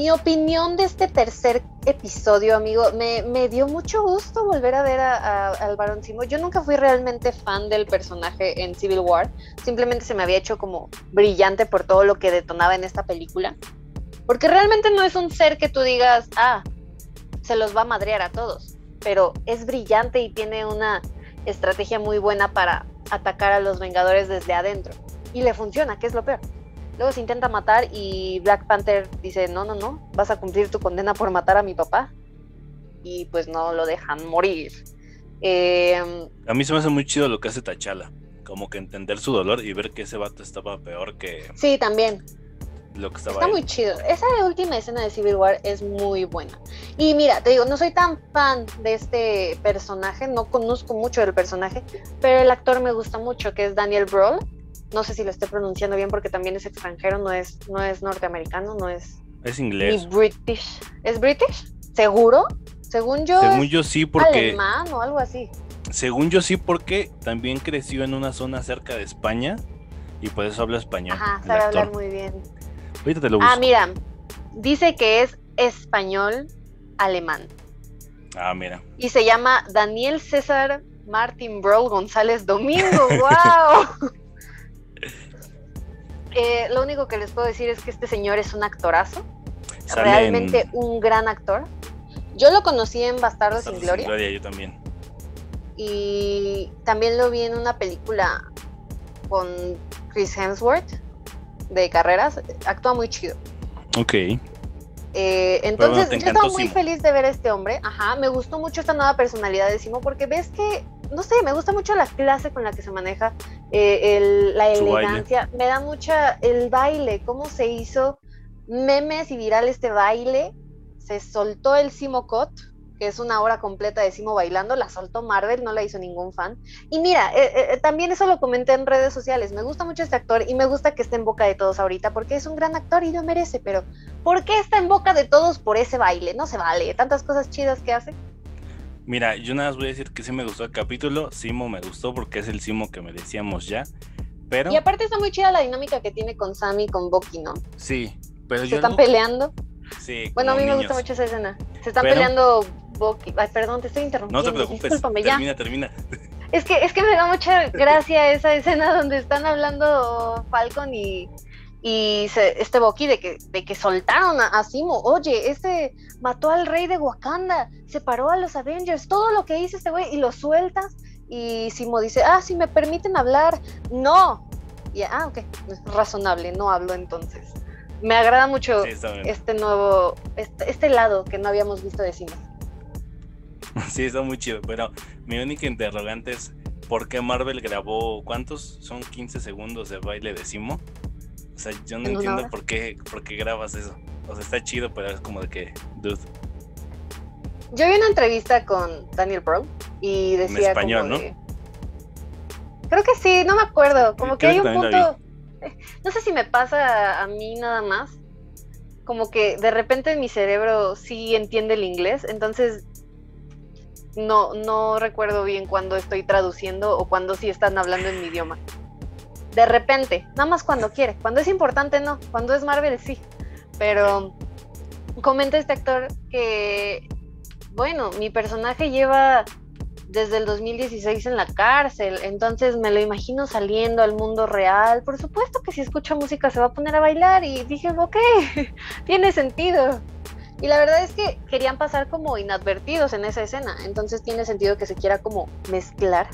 S1: Mi opinión de este tercer episodio, amigo, me, me dio mucho gusto volver a ver a, a- al Barón Simo. Yo nunca fui realmente fan del personaje en Civil War, simplemente se me había hecho como brillante por todo lo que detonaba en esta película. Porque realmente no es un ser que tú digas, ah, se los va a madrear a todos, pero es brillante y tiene una estrategia muy buena para atacar a los Vengadores desde adentro. Y le funciona, que es lo peor. Luego se intenta matar y Black Panther dice, no, no, no, vas a cumplir tu condena por matar a mi papá. Y pues no lo dejan morir. Eh,
S2: A mí se me hace muy chido lo que hace T'Challa. Como que entender su dolor y ver que ese vato estaba peor que
S1: sí, también.
S2: lo que estaba
S1: Está muy chido. Esa última escena de Civil War es muy buena. Y mira, te digo, no soy tan fan de este personaje, no conozco mucho del personaje, pero el actor me gusta mucho, que es Daniel Brühl. No sé si lo estoy pronunciando bien porque también es extranjero, no es, no es norteamericano, no es
S2: Es
S1: ni
S2: inglés.
S1: British. ¿Es British? ¿Seguro? Según yo,
S2: Según
S1: es
S2: yo sí, porque.
S1: alemán o algo así.
S2: Según yo sí, porque también creció en una zona cerca de España. Y por eso habla español.
S1: Ajá, sabe hablar muy bien.
S2: Ahorita te lo busco.
S1: Ah, mira, dice que es español alemán.
S2: Ah, mira.
S1: Y se llama Daniel César Martin Brol González Domingo. ¡Wow! Eh, lo único que les puedo decir es que este señor es un actorazo,
S2: Sale
S1: realmente
S2: en
S1: un gran actor. Yo lo conocí en Bastardos sin
S2: Bastardos
S1: Gloria
S2: Yo también.
S1: y también lo vi en una película con Chris Hemsworth de carreras. Actúa muy chido.
S2: Ok.
S1: Eh, entonces, yo estaba muy feliz de ver a este hombre. Ajá, me gustó mucho esta nueva personalidad de Simo porque ves que, no sé, me gusta mucho la clase con la que se maneja, eh, el- la
S2: Su baile.
S1: elegancia. Me da mucha el baile, cómo se hizo memes y viral este baile. Se soltó el Simo Cot, que es una hora completa de Simo bailando. La soltó Marvel, no la hizo ningún fan. Y mira, eh, eh, también eso lo comenté en redes sociales. Me gusta mucho este actor y me gusta que esté en boca de todos ahorita porque es un gran actor y lo merece, pero ¿por qué está en boca de todos por ese baile? No se vale, tantas cosas chidas que hace.
S2: Mira, yo nada más voy a decir que sí me gustó el capítulo. Simo me gustó porque es el Simo que merecíamos ya. Pero
S1: Y aparte está muy chida la dinámica que tiene con Sammy y con Bucky, ¿no?
S2: sí. Pero
S1: Se
S2: yo
S1: están peleando.
S2: Sí,
S1: Bueno, a mí me gusta mucho esa escena. Se están
S2: Pero-
S1: peleando Bucky. Ay, perdón, te estoy
S2: No
S1: interrumpiendo.
S2: te preocupes.
S1: Discúlpame, ya.
S2: Termina, termina.
S1: Es que, es que me da mucha gracia esa escena donde están hablando Falcon y, y se- este Bucky de que, de que soltaron a, a Simo. Oye, este mató al rey de Wakanda, separó a los Avengers, todo lo que hizo este güey y lo sueltas. Y Simo dice, ah, si me permiten hablar, no. Y, ah, ok, es razonable, no hablo entonces. Me agrada mucho
S2: Sí,
S1: este nuevo, este, este lado que no habíamos visto de Simo.
S2: Sí, está muy chido. Pero mi única interrogante es: ¿por qué Marvel grabó cuántos? Son 15 segundos de baile de Simo. O sea, yo no
S1: ¿En
S2: entiendo por qué, por qué grabas eso. O sea, está chido, pero es como de que, dude,
S1: Yo vi una entrevista con Daniel Brown y decía
S2: español,
S1: como
S2: ¿no?
S1: Creo que sí, no me acuerdo. Como que hay
S2: que
S1: un punto. No sé si me pasa a mí nada más. Como que de repente mi cerebro sí entiende el inglés, entonces no, no recuerdo bien cuando estoy traduciendo o cuando sí están hablando en mi idioma. De repente, nada más cuando quiere. Cuando es importante, no. Cuando es Marvel, sí. Pero comenta este actor que, bueno, mi personaje lleva desde el 2016 en la cárcel, entonces me lo imagino saliendo al mundo real. Por supuesto que si escucha música se va a poner a bailar y dije, ok, tiene sentido. Y la verdad es que querían pasar como inadvertidos en esa escena, entonces tiene sentido que se quiera como mezclar.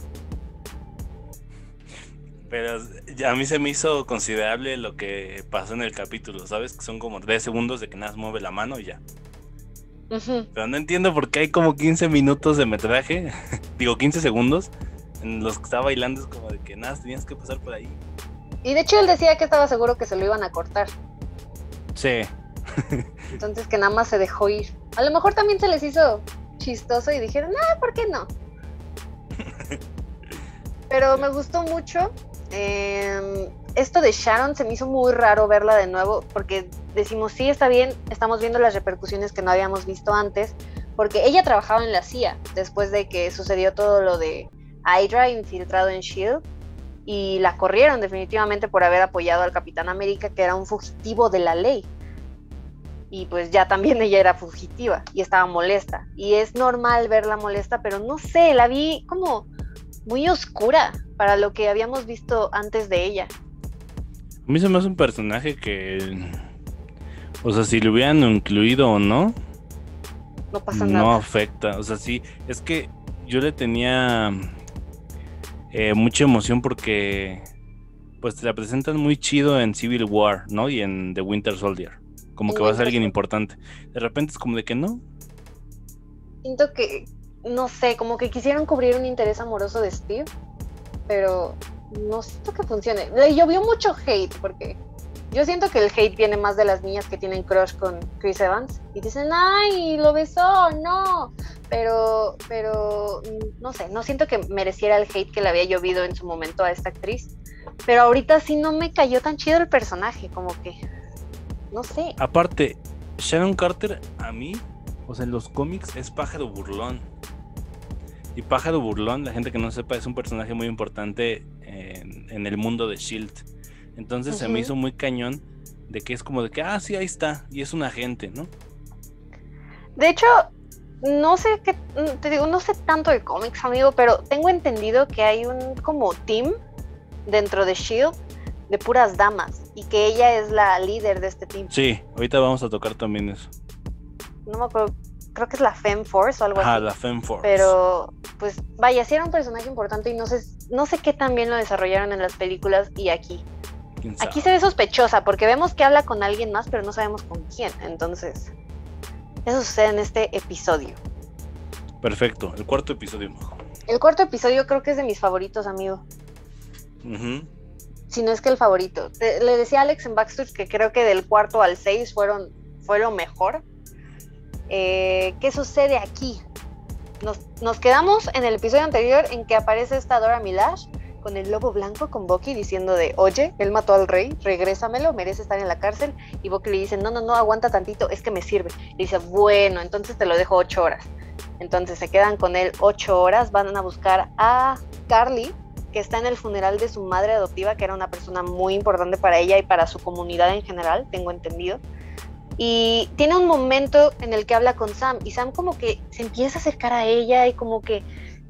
S2: Pero a mí se me hizo considerable lo que pasó en el capítulo, ¿sabes? Que son como 10 segundos de que nada mueve la mano y ya. Pero no entiendo por qué hay como 15 minutos de metraje, digo 15 segundos, en los que está bailando es como de que nada, tenías que pasar por ahí.
S1: Y de hecho él decía que estaba seguro que se lo iban a cortar.
S2: Sí.
S1: Entonces que nada más se dejó ir. A lo mejor también se les hizo chistoso y dijeron, ah, ¿por qué no? Pero me gustó mucho. Em, esto de Sharon se me hizo muy raro verla de nuevo porque decimos, sí, está bien, estamos viendo las repercusiones que no habíamos visto antes, porque ella trabajaba en la CIA después de que sucedió todo lo de Hydra infiltrado en Shield y la corrieron definitivamente por haber apoyado al Capitán América, que era un fugitivo de la ley. Y pues ya también ella era fugitiva y estaba molesta. Y es normal verla molesta, pero no sé, la vi como muy oscura para lo que habíamos visto antes de ella.
S2: A mí se me hace un personaje que, o sea, si lo hubieran incluido o no,
S1: no pasa nada.
S2: No afecta, o sea, sí, es que yo le tenía eh, mucha emoción porque pues te la presentan muy chido en Civil War, ¿no? Y en The Winter Soldier. Como que va a ser alguien importante. De repente es como de que no.
S1: Siento que, no sé, como que quisieron cubrir un interés amoroso de Steve, pero no siento que funcione. Llovió mucho hate porque yo siento que el hate viene más de las niñas que tienen crush con Chris Evans y dicen, ay, lo besó, no. Pero, pero, no sé, no siento que mereciera el hate que le había llovido en su momento a esta actriz. Pero ahorita sí no me cayó tan chido el personaje, como que, no sé.
S2: Aparte, Sharon Carter a mí, o sea, en los cómics es pájaro burlón. Y pájaro burlón, la gente que no sepa, es un personaje muy importante en, el mundo de Shield. Entonces se me hizo muy cañón de que es como de que, ah, sí, ahí está, y es un agente, ¿no?
S1: De hecho, no sé qué, te digo, no sé tanto de cómics, amigo, pero tengo entendido que hay un como team dentro de Shield de puras damas y que ella es la líder de este team.
S2: Sí, ahorita vamos a tocar también eso.
S1: No me acuerdo, creo que es la Femme Force o algo
S2: así. Ah, la Femme Force.
S1: Pero, pues, vaya, sí era un personaje importante y no sé, no sé qué tan bien lo desarrollaron en las películas y aquí. Aquí se ve sospechosa porque vemos que habla con alguien más, pero no sabemos con quién. Entonces, eso sucede en este episodio.
S2: Perfecto, el cuarto episodio.
S1: El cuarto episodio creo que es de mis favoritos, amigo. Si no es que el favorito. le decía a Alex en Backstage que creo que del cuarto al seis fueron, fue lo mejor. Eh, ¿Qué sucede aquí? Nos, quedamos en el episodio anterior en que aparece esta Dora Milash con el lobo blanco con Bucky diciendo de, oye, él mató al rey, regrésamelo, merece estar en la cárcel. Y Bucky le dice, no, no, no, aguanta tantito, es que me sirve. Y dice, bueno, entonces te lo dejo ocho horas. Entonces se quedan con él ocho horas, van a buscar a Carly, que está en el funeral de su madre adoptiva, que era una persona muy importante para ella y para su comunidad en general, tengo entendido. Y tiene un momento en el que habla con Sam y Sam como que se empieza a acercar a ella y como que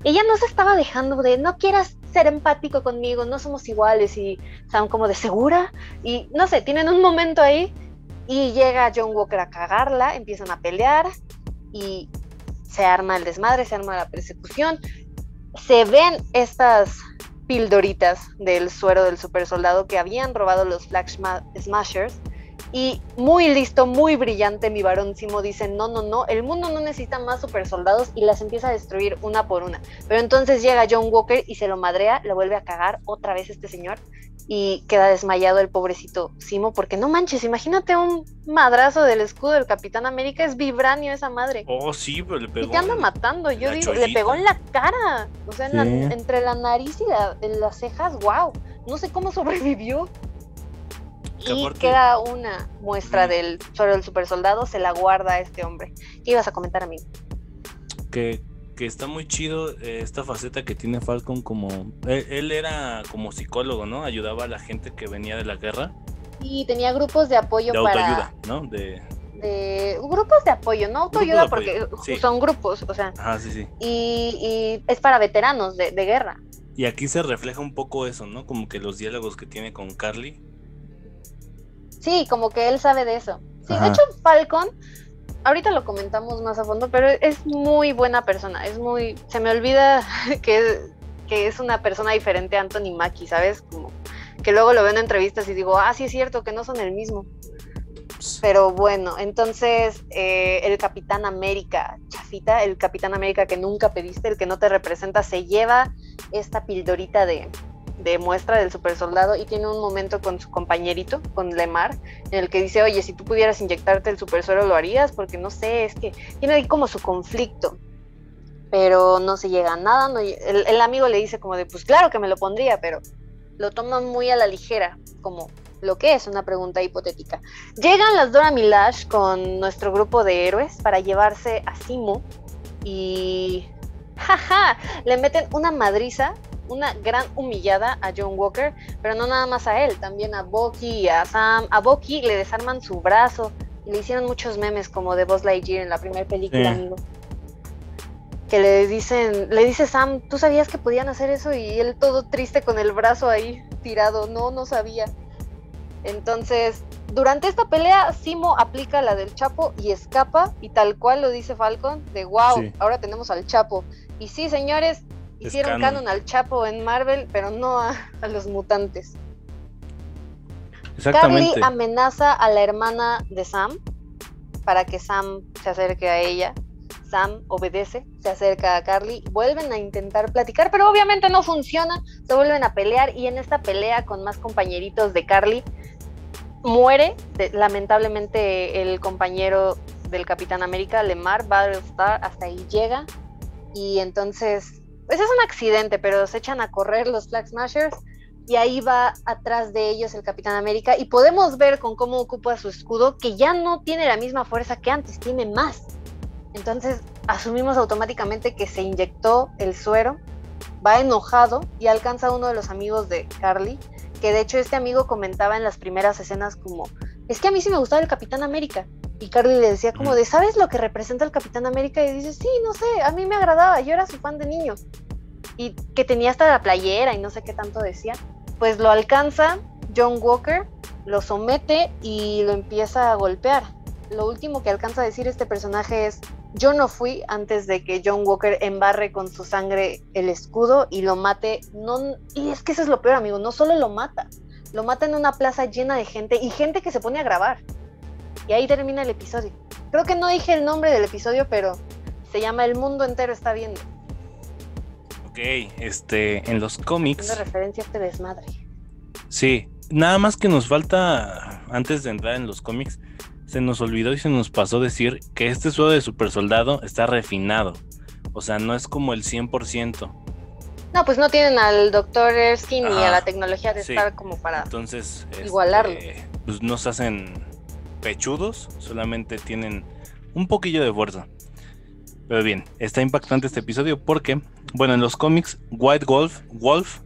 S1: ella no se estaba dejando de, no quieras ser empático conmigo, no somos iguales y son como de segura y no sé, tienen un momento ahí y llega John Walker a cagarla, empiezan a pelear y se arma el desmadre, se arma la persecución, se ven estas pildoritas del suero del super soldado que habían robado los Flag Smashers y muy listo, muy brillante, mi varón Simo dice, no, no, no, el mundo no necesita más super soldados y las empieza a destruir una por una. Pero entonces llega John Walker y se lo madrea, lo vuelve a cagar otra vez este señor y queda desmayado el pobrecito Simo, porque no manches, imagínate un madrazo del escudo del Capitán América, es vibranio esa madre.
S2: Oh, sí, pero le pegó.
S1: Y te anda matando, yo digo, le pegó en la cara, o sea, entre la nariz y las cejas, wow, no sé cómo sobrevivió y queda una muestra del sobre el super soldado, se la guarda a este hombre. ¿Qué ibas a comentar a mí?
S2: Que, que está muy chido eh, esta faceta que tiene Falcon como... Él, era como psicólogo, ¿no? Ayudaba a la gente que venía de la guerra.
S1: Y tenía grupos de apoyo
S2: de autoayuda, ¿no?
S1: De... de... grupos de apoyo, no autoayuda porque son grupos, o sea.
S2: Ah, sí, sí.
S1: Y, y es para veteranos de, de guerra.
S2: Y aquí se refleja un poco eso, ¿no? Como que los diálogos que tiene con Carly
S1: Sí, como que él sabe de eso. Sí, de hecho, Falcon, ahorita lo comentamos más a fondo, pero es muy buena persona. Es muy. Se me olvida que, que es una persona diferente a Anthony Mackie, ¿sabes? Como que luego lo veo en entrevistas y digo, ah, sí es cierto que no son el mismo. Pero bueno, entonces eh, el Capitán América, chafita, el Capitán América que nunca pediste, el que no te representa, se lleva esta pildorita de, de muestra del super soldado y tiene un momento con su compañerito, con Lemar, en el que dice, oye, si tú pudieras inyectarte el super suero, ¿lo harías? Porque no sé, es que tiene ahí como su conflicto, pero no se llega a nada. El, amigo le dice como de, pues claro que me lo pondría, pero lo toma muy a la ligera, como lo que es una pregunta hipotética. Llegan las Dora Milash con nuestro grupo de héroes para llevarse a Simo y... ¡Jaja! Le meten una madriza una gran humillada a John Walker, pero no nada más a él, también a Bucky y a Sam. A Bucky le desarman su brazo y le hicieron muchos memes como de Buzz Lightyear en la primera película, amigo. Que le dicen, le dice Sam, ¿tú sabías que podían hacer eso? Y él todo triste con el brazo ahí tirado, no, no sabía. Entonces, durante esta pelea, Simo aplica la del Chapo y escapa, y tal cual lo dice Falcon, de wow, ahora tenemos al Chapo. Y sí, señores, Hicieron canon. al Chapo en Marvel, pero no a, los mutantes. Carly amenaza a la hermana de Sam para que Sam se acerque a ella. Sam obedece, se acerca a Carly, vuelven a intentar platicar, pero obviamente no funciona, se vuelven a pelear y en esta pelea con más compañeritos de Carly muere lamentablemente el compañero del Capitán América, Lemar Battlestar, hasta ahí llega y entonces pues es un accidente, pero se echan a correr los Flag Smashers y ahí va atrás de ellos el Capitán América y podemos ver con cómo ocupa su escudo que ya no tiene la misma fuerza que antes, tiene más. Entonces asumimos automáticamente que se inyectó el suero, va enojado y alcanza a uno de los amigos de Carly, que de hecho este amigo comentaba en las primeras escenas como, es que a mí sí me gustaba el Capitán América, y Carly le decía como de, ¿sabes lo que representa el Capitán América? Y dice, sí, no sé, a mí me agradaba, yo era su fan de niño. Y que tenía hasta la playera y no sé qué tanto decía. Pues lo alcanza John Walker, lo somete y lo empieza a golpear. Lo último que alcanza a decir este personaje es, yo no fui antes de que John Walker embarre con su sangre el escudo y lo mate. No, y es que eso es lo peor, amigo, no solo lo mata, lo mata en una plaza llena de gente y gente que se pone a grabar. Y ahí termina el episodio. Creo que no dije el nombre del episodio, pero se llama El mundo entero está viendo.
S2: Ok, este, en los cómics.
S1: Una referencia a este desmadre.
S2: Sí, nada más que nos falta, antes de entrar en los cómics, se nos olvidó y se nos pasó decir que este suelo de super soldado está refinado. O sea, no es como el 100%.
S1: No, pues no tienen al doctor Erskine ni a la tecnología de estar como para
S2: Entonces,
S1: igualarlo.
S2: Este, pues nos hacen pechudos, solamente tienen un poquillo de fuerza. Pero bien, está impactante este episodio porque, bueno, en los cómics, White Wolf, Wolf,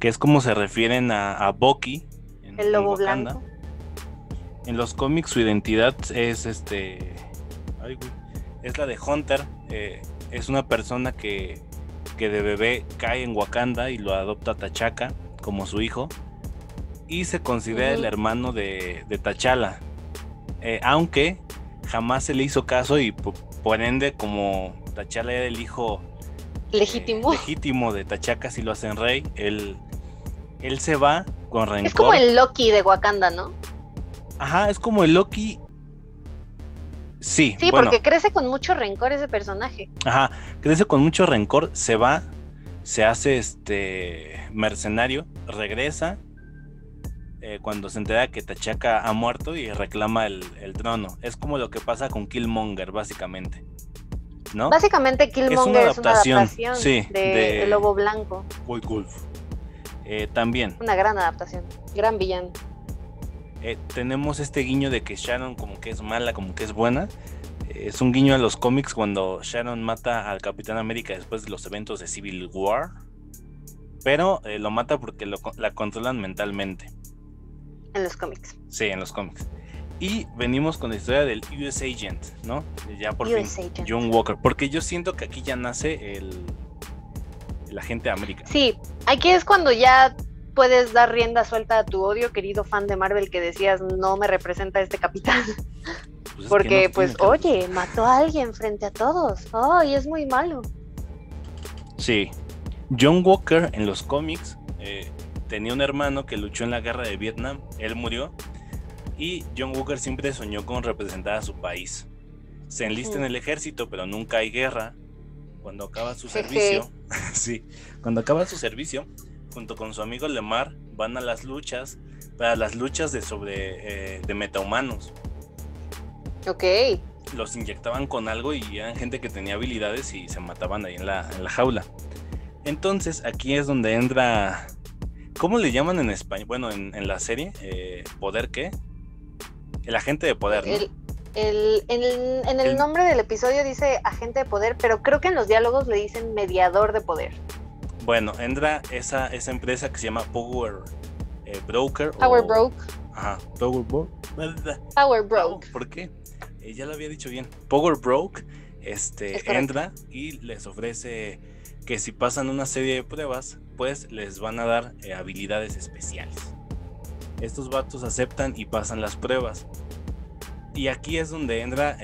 S2: que es como se refieren a, a Bucky,
S1: en, el lobo blanco.
S2: En los cómics su identidad es este, es la de Hunter. Eh, es una persona que, que de bebé cae en Wakanda y lo adopta T'Chaka como su hijo y se considera el hermano de, de T'Challa. Eh, aunque jamás se le hizo caso y por ende como T'Challa era el hijo
S1: eh, legítimo,
S2: de T'Chaka si lo hacen rey, él, él se va con rencor.
S1: Es como el Loki de Wakanda, ¿no?
S2: Ajá, es como el Loki Sí.
S1: Sí, porque crece con mucho rencor ese personaje.
S2: Ajá, crece con mucho rencor, se va, se hace este mercenario, regresa eh, cuando se entera que Tachaka ha muerto y reclama el, trono. Es como lo que pasa con Killmonger, básicamente. ¿No?
S1: Básicamente Killmonger es una adaptación, de, El Lobo Blanco.
S2: White Wolf. Eh, también.
S1: Una gran adaptación, gran villano.
S2: Eh, tenemos este guiño de que Sharon como que es mala, como que es buena. es un guiño a los cómics cuando Sharon mata al Capitán América después de los eventos de Civil War. Pero lo mata porque la controlan mentalmente.
S1: En los cómics.
S2: Sí, en los cómics. Y venimos con la historia del US Agent, ¿no? Ya por fin, John Walker. Porque yo siento que aquí ya nace el, el agente de América.
S1: Sí, aquí es cuando ya puedes dar rienda suelta a tu odio, querido fan de Marvel, que decías no me representa este capitán. Pues Porque, pues, oye, mató a alguien frente a todos. Oh, y es muy malo.
S2: Sí. John Walker en los cómics eh, tenía un hermano que luchó en la guerra de Vietnam, él murió y John Walker siempre soñó con representar a su país. Se enlista en el ejército, pero nunca hay guerra. Cuando acaba su servicio, sí, cuando acaba su servicio, junto con su amigo Lemar, van a las luchas, para las luchas de sobre eh, de metahumanos.
S1: Ok.
S2: Los inyectaban con algo y eran gente que tenía habilidades y se mataban ahí en la, en la jaula. Entonces aquí es donde entra. ¿Cómo le llaman en español? Bueno, en, la serie, eh, ¿poder qué? El agente de poder, ¿no?
S1: El, en el nombre del episodio dice agente de poder, pero creo que en los diálogos le dicen mediador de poder.
S2: Bueno, entra esa, esa empresa que se llama Power eh, Broker.
S1: Power Broke.
S2: Ajá, Power Broke.
S1: Power Broke.
S2: ¿Por qué? Eh, ya lo había dicho bien. Power Broke este, entra y les ofrece que si pasan una serie de pruebas, les van a dar eh, habilidades especiales. Estos vatos aceptan y pasan las pruebas. Y aquí es donde entra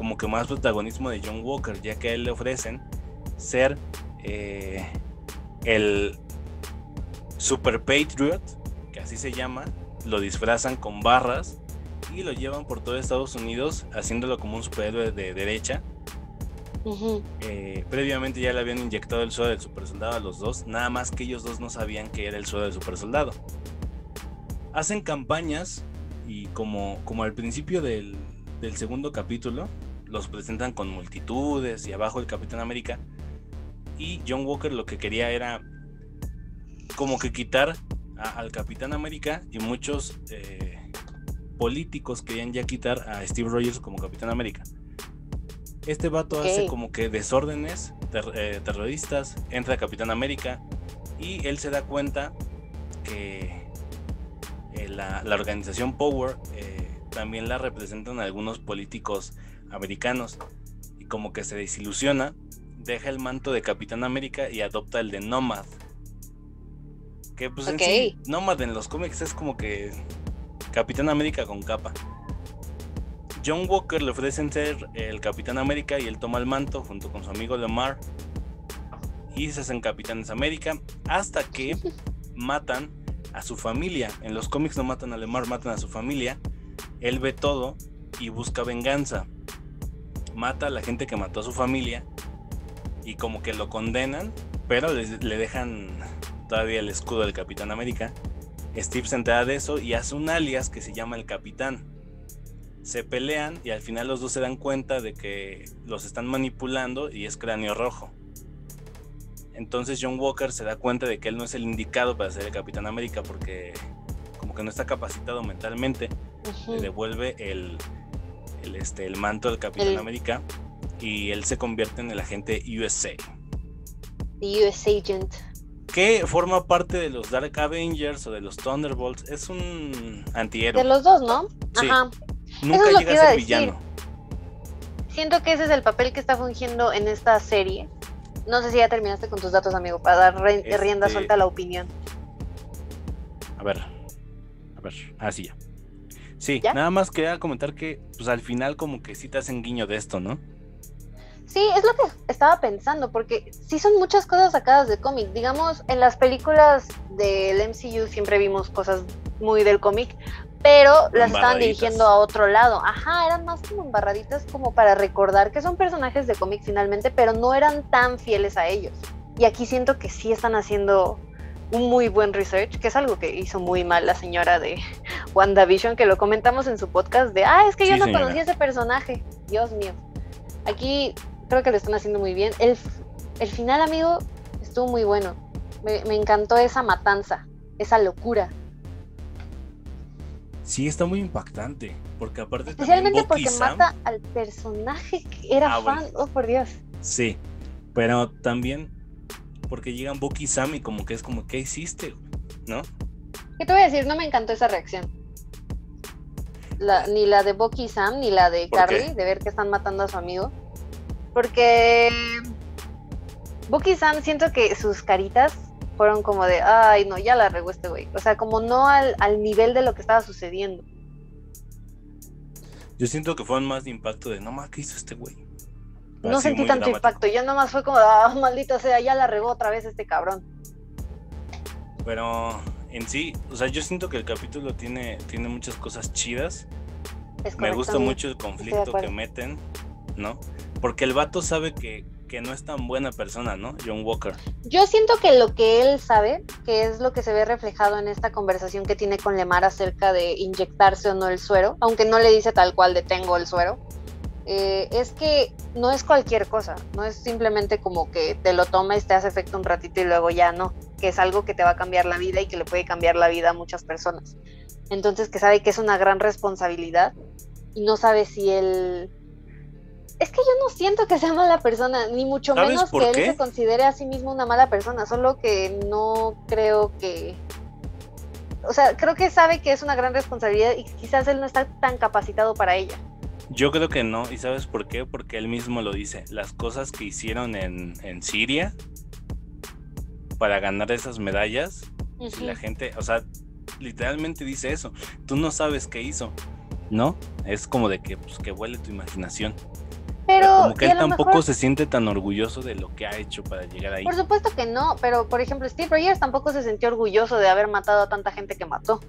S2: como que más protagonismo de John Walker, ya que a él le ofrecen ser eh, el Super Patriot, que así se llama, lo disfrazan con barras y lo llevan por todo Estados Unidos haciéndolo como un superhéroe de derecha. Eh, previamente ya le habían inyectado el suelo del super soldado a los dos, nada más que ellos dos no sabían que era el suelo del super soldado. Hacen campañas y como, como al principio del, del segundo capítulo, los presentan con multitudes y abajo el Capitán América y John Walker lo que quería era como que quitar al Capitán América y muchos eh, políticos querían ya quitar a Steve Rogers como Capitán América. Este vato hace como que desórdenes eh, terroristas, entra Capitán América y él se da cuenta que eh, la, la, organización Power también la representan algunos políticos americanos y como que se desilusiona deja el manto de Capitán América y adopta el de Nomad. Que pues en sí, Nomad en los cómics es como que Capitán América con capa. John Walker le ofrecen ser el Capitán América y él toma el manto junto con su amigo Lamar y se hacen Capitanes América hasta que matan a su familia. En los cómics no matan a Lemar, matan a su familia. Él ve todo y busca venganza. Mata a la gente que mató a su familia y como que lo condenan, pero le, dejan todavía el escudo del Capitán América. Steve se entera de eso y hace un alias que se llama el Capitán. Se pelean y al final los dos se dan cuenta de que los están manipulando y es cráneo rojo. Entonces John Walker se da cuenta de que él no es el indicado para ser el Capitán América porque como que no está capacitado mentalmente. Le devuelve el, este, el manto del Capitán América y él se convierte en el agente USA.
S1: US Agent.
S2: Que forma parte de los Dark Avengers o de los Thunderbolts. Es un antihéroe.
S1: De los dos, ¿no?
S2: Ajá. Nunca llega a ser villano.
S1: Siento que ese es el papel que está fungiendo en esta serie. No sé si ya terminaste con tus datos, amigo, para dar rienda este suelta a la opinión.
S2: A ver. A ver. Así ah, ya. Sí, nada más quería comentar que pues al final como que sí te hacen guiño de esto, ¿no?
S1: Sí, es lo que estaba pensando, porque sí son muchas cosas sacadas de cómic. Digamos, en las películas del MCU siempre vimos cosas muy del cómic, pero las estaban dirigiendo a otro lado. Ajá, eran más como embarraditas como para recordar que son personajes de cómic finalmente, pero no eran tan fieles a ellos. Y aquí siento que sí están haciendo un muy buen research, que es algo que hizo muy mal la señora de WandaVision, que lo comentamos en su podcast de, ah, es que yo no conocía ese personaje. Dios mío. Aquí creo que lo están haciendo muy bien. El, el final, amigo, estuvo muy bueno. Me, encantó esa matanza, esa locura.
S2: Sí, está muy impactante. Porque aparte.
S1: Especialmente porque mata al personaje que era ah, fan. Oh, por Dios.
S2: Sí, pero también porque llegan Bucky y Sam y como que es como, ¿qué hiciste? ¿No?
S1: ¿Qué te voy a decir? No me encantó esa reacción. ni la de Bucky y Sam, ni la de Carly, de ver que están matando a su amigo. Porque Bucky Sam siento que sus caritas fueron como de, ay, no, ya la regó este güey. O sea, como no al, nivel de lo que estaba sucediendo.
S2: Yo siento que fueron más de impacto de, no más, ¿qué hizo este güey?
S1: No sentí tanto impacto, yo nomás fue como, ah, maldito sea, ya la regó otra vez este cabrón.
S2: Pero en sí, o sea, yo siento que el capítulo tiene, tiene muchas cosas chidas. Me gusta mucho el conflicto que meten, ¿no? Porque el vato sabe que, que no es tan buena persona, ¿no? John Walker.
S1: Yo siento que lo que él sabe, que es lo que se ve reflejado en esta conversación que tiene con Lemar acerca de inyectarse o no el suero, aunque no le dice tal cual de tengo el suero, eh, es que no es cualquier cosa, no es simplemente como que te lo tomes, te hace efecto un ratito y luego ya no, que es algo que te va a cambiar la vida y que le puede cambiar la vida a muchas personas. Entonces que sabe que es una gran responsabilidad y no sabe si él... Es que yo no siento que sea mala persona, ni mucho menos que él se considere a sí mismo una mala persona, solo que no creo que... O sea, creo que sabe que es una gran responsabilidad y quizás él no está tan capacitado para ella.
S2: Yo creo que no, ¿y sabes por qué? Porque él mismo lo dice. Las cosas que hicieron en, en Siria para ganar esas medallas, y la gente, o sea, literalmente dice eso. Tú no sabes qué hizo, ¿no? Es como de que, pues, que huele tu imaginación. Pero, como que él tampoco se siente tan orgulloso de lo que ha hecho para llegar ahí.
S1: Por supuesto que no, pero por ejemplo, Steve Rogers tampoco se sintió orgulloso de haber matado a tanta gente que mató.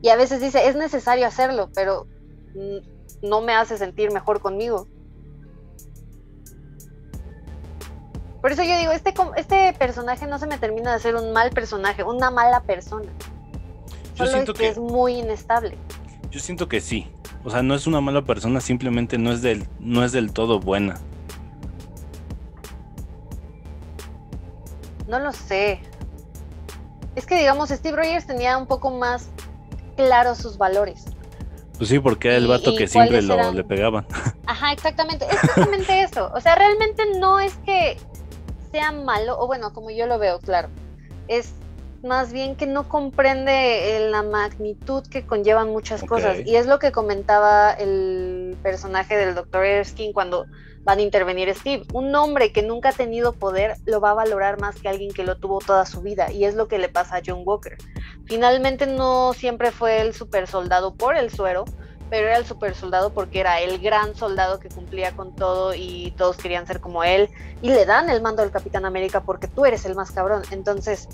S1: Y a veces dice, es necesario hacerlo, pero mm, no me hace sentir mejor conmigo. Por eso yo digo, este, este personaje no se me termina de ser un mal personaje, una mala persona. Yo siento es que, es muy inestable.
S2: Yo siento que sí. O sea, no es una mala persona, simplemente no es del, no es del todo buena.
S1: No lo sé. Es que digamos, Steve Rogers tenía un poco más claros sus valores.
S2: Pues sí, porque era el vato que siempre lo, le pegaban.
S1: Ajá, exactamente. Es exactamente eso. O sea, realmente no es que sea malo, o bueno, como yo lo veo, claro. Es más bien que no comprende la magnitud que conllevan muchas cosas. Y es lo que comentaba el personaje del Dr. Erskine cuando van a intervenir Steve. Un hombre que nunca ha tenido poder lo va a valorar más que alguien que lo tuvo toda su vida. Y es lo que le pasa a John Walker. Finalmente no siempre fue el super soldado por el suero, pero era el super soldado porque era el gran soldado que cumplía con todo y todos querían ser como él. Y le dan el mando al Capitán América porque tú eres el más cabrón. Entonces,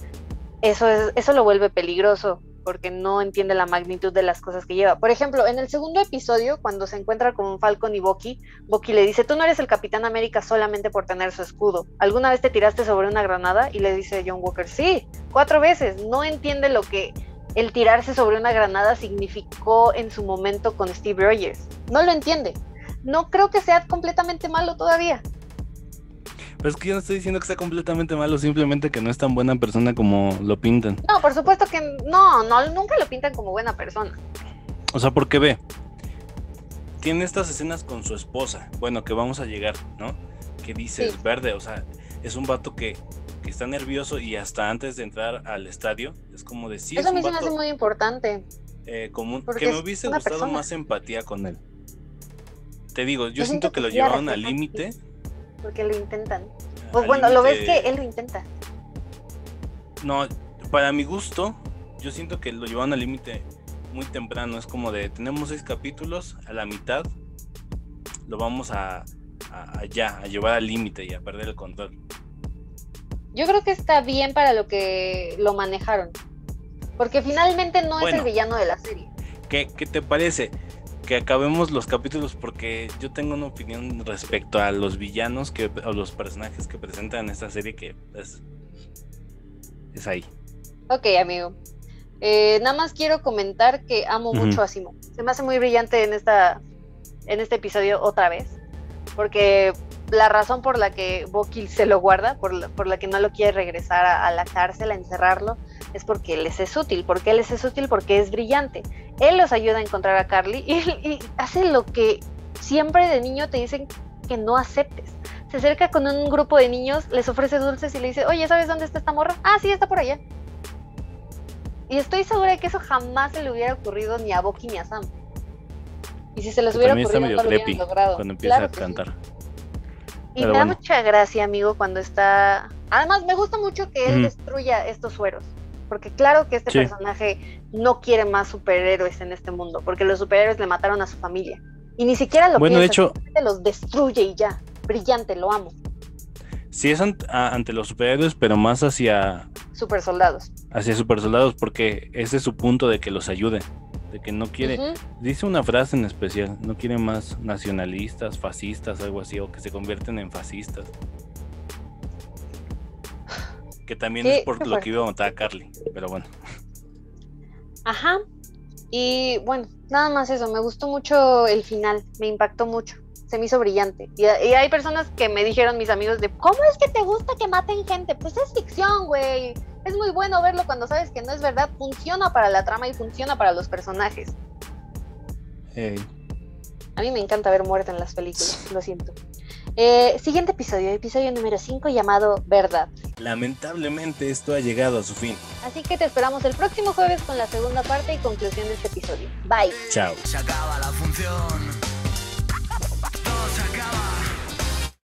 S1: eso, es, eso lo vuelve peligroso porque no entiende la magnitud de las cosas que lleva. Por ejemplo, en el segundo episodio, cuando se encuentra con Falcon y Bucky, Bucky le dice, tú no eres el Capitán América solamente por tener su escudo. ¿Alguna vez te tiraste sobre una granada? Y le dice John Walker, sí, cuatro veces. No entiende lo que el tirarse sobre una granada significó en su momento con Steve Rogers. No lo entiende. No creo que sea completamente malo todavía.
S2: Pero es que yo no estoy diciendo que sea completamente malo, simplemente que no es tan buena persona como lo pintan.
S1: No, por supuesto que no, no, nunca lo pintan como buena persona.
S2: O sea, porque ve, tiene estas escenas con su esposa, bueno, que vamos a llegar, ¿no? Que dices, verde, o sea, es un vato que, está nervioso y hasta antes de entrar al estadio, es como decir...
S1: Eso a mí se me hace muy importante.
S2: Eh, como, que me hubiese gustado más empatía con él. Te digo, yo, siento, que, lo llevaron al límite
S1: porque lo intentan. Pues bueno, lo ves que él lo intenta.
S2: No, para mi gusto, yo siento que lo llevaron al límite muy temprano. Es como de, tenemos seis capítulos, a la mitad lo vamos a, a, ya, a llevar al límite y a perder el control.
S1: Yo creo que está bien para lo que lo manejaron. Porque finalmente no es el villano de la serie.
S2: ¿Qué, ¿Qué te parece? Que acabemos los capítulos porque yo tengo una opinión respecto a los villanos que a los personajes que presentan en esta serie que es, es ahí.
S1: Ok, amigo. Eh, nada más quiero comentar que amo mucho a Simon. Se me hace muy brillante en esta en este episodio otra vez. Porque la razón por la que Bucky se lo guarda, por la, por la que no lo quiere regresar a, a la cárcel, a encerrarlo, es porque él les es útil. porque él les es útil? Porque es brillante. Él los ayuda a encontrar a Carly y, hace lo que siempre de niño te dicen que no aceptes. Se acerca con un grupo de niños, les ofrece dulces y le dice, oye, ¿sabes dónde está esta morra? Ah, sí, está por allá. Y estoy segura de que eso jamás se le hubiera ocurrido ni a Boki ni a Sam. Y si se les hubiera ocurrido, no lo hubieran logrado.
S2: Cuando empieza a cantar.
S1: Y me da mucha gracia, amigo, cuando está. Además, me gusta mucho que él destruya estos sueros porque claro que este personaje no quiere más superhéroes en este mundo, porque los superhéroes le mataron a su familia. Y ni siquiera lo
S2: bueno, de hecho,
S1: los destruye y ya. Brillante, lo amo.
S2: Sí es ante los superhéroes, pero más hacia...
S1: Super soldados.
S2: hacia super soldados porque ese es su punto de que los ayude, de que no quiere, dice una frase en especial, no quiere más nacionalistas, fascistas, algo así, o que se convierten en fascistas. Que también
S1: Qué-
S2: es por lo que iba a matar a Carly, pero bueno.
S1: Ajá. Y bueno, nada más eso, me gustó mucho el final, me impactó mucho, se me hizo brillante. Y, y hay personas que me dijeron, mis amigos, de, ¿cómo es que te gusta que maten gente? Pues es ficción, güey. Es muy bueno verlo cuando sabes que no es verdad, funciona para la trama y funciona para los personajes. A mí me encanta ver muerte en las películas, lo siento. Eh, siguiente episodio, episodio número 5 llamado Verdad.
S2: Lamentablemente esto ha llegado a su fin.
S1: Así que te esperamos el próximo jueves con la segunda parte y conclusión de este episodio. Bye.
S2: Chao.
S5: Se acaba la función. Todo se acaba.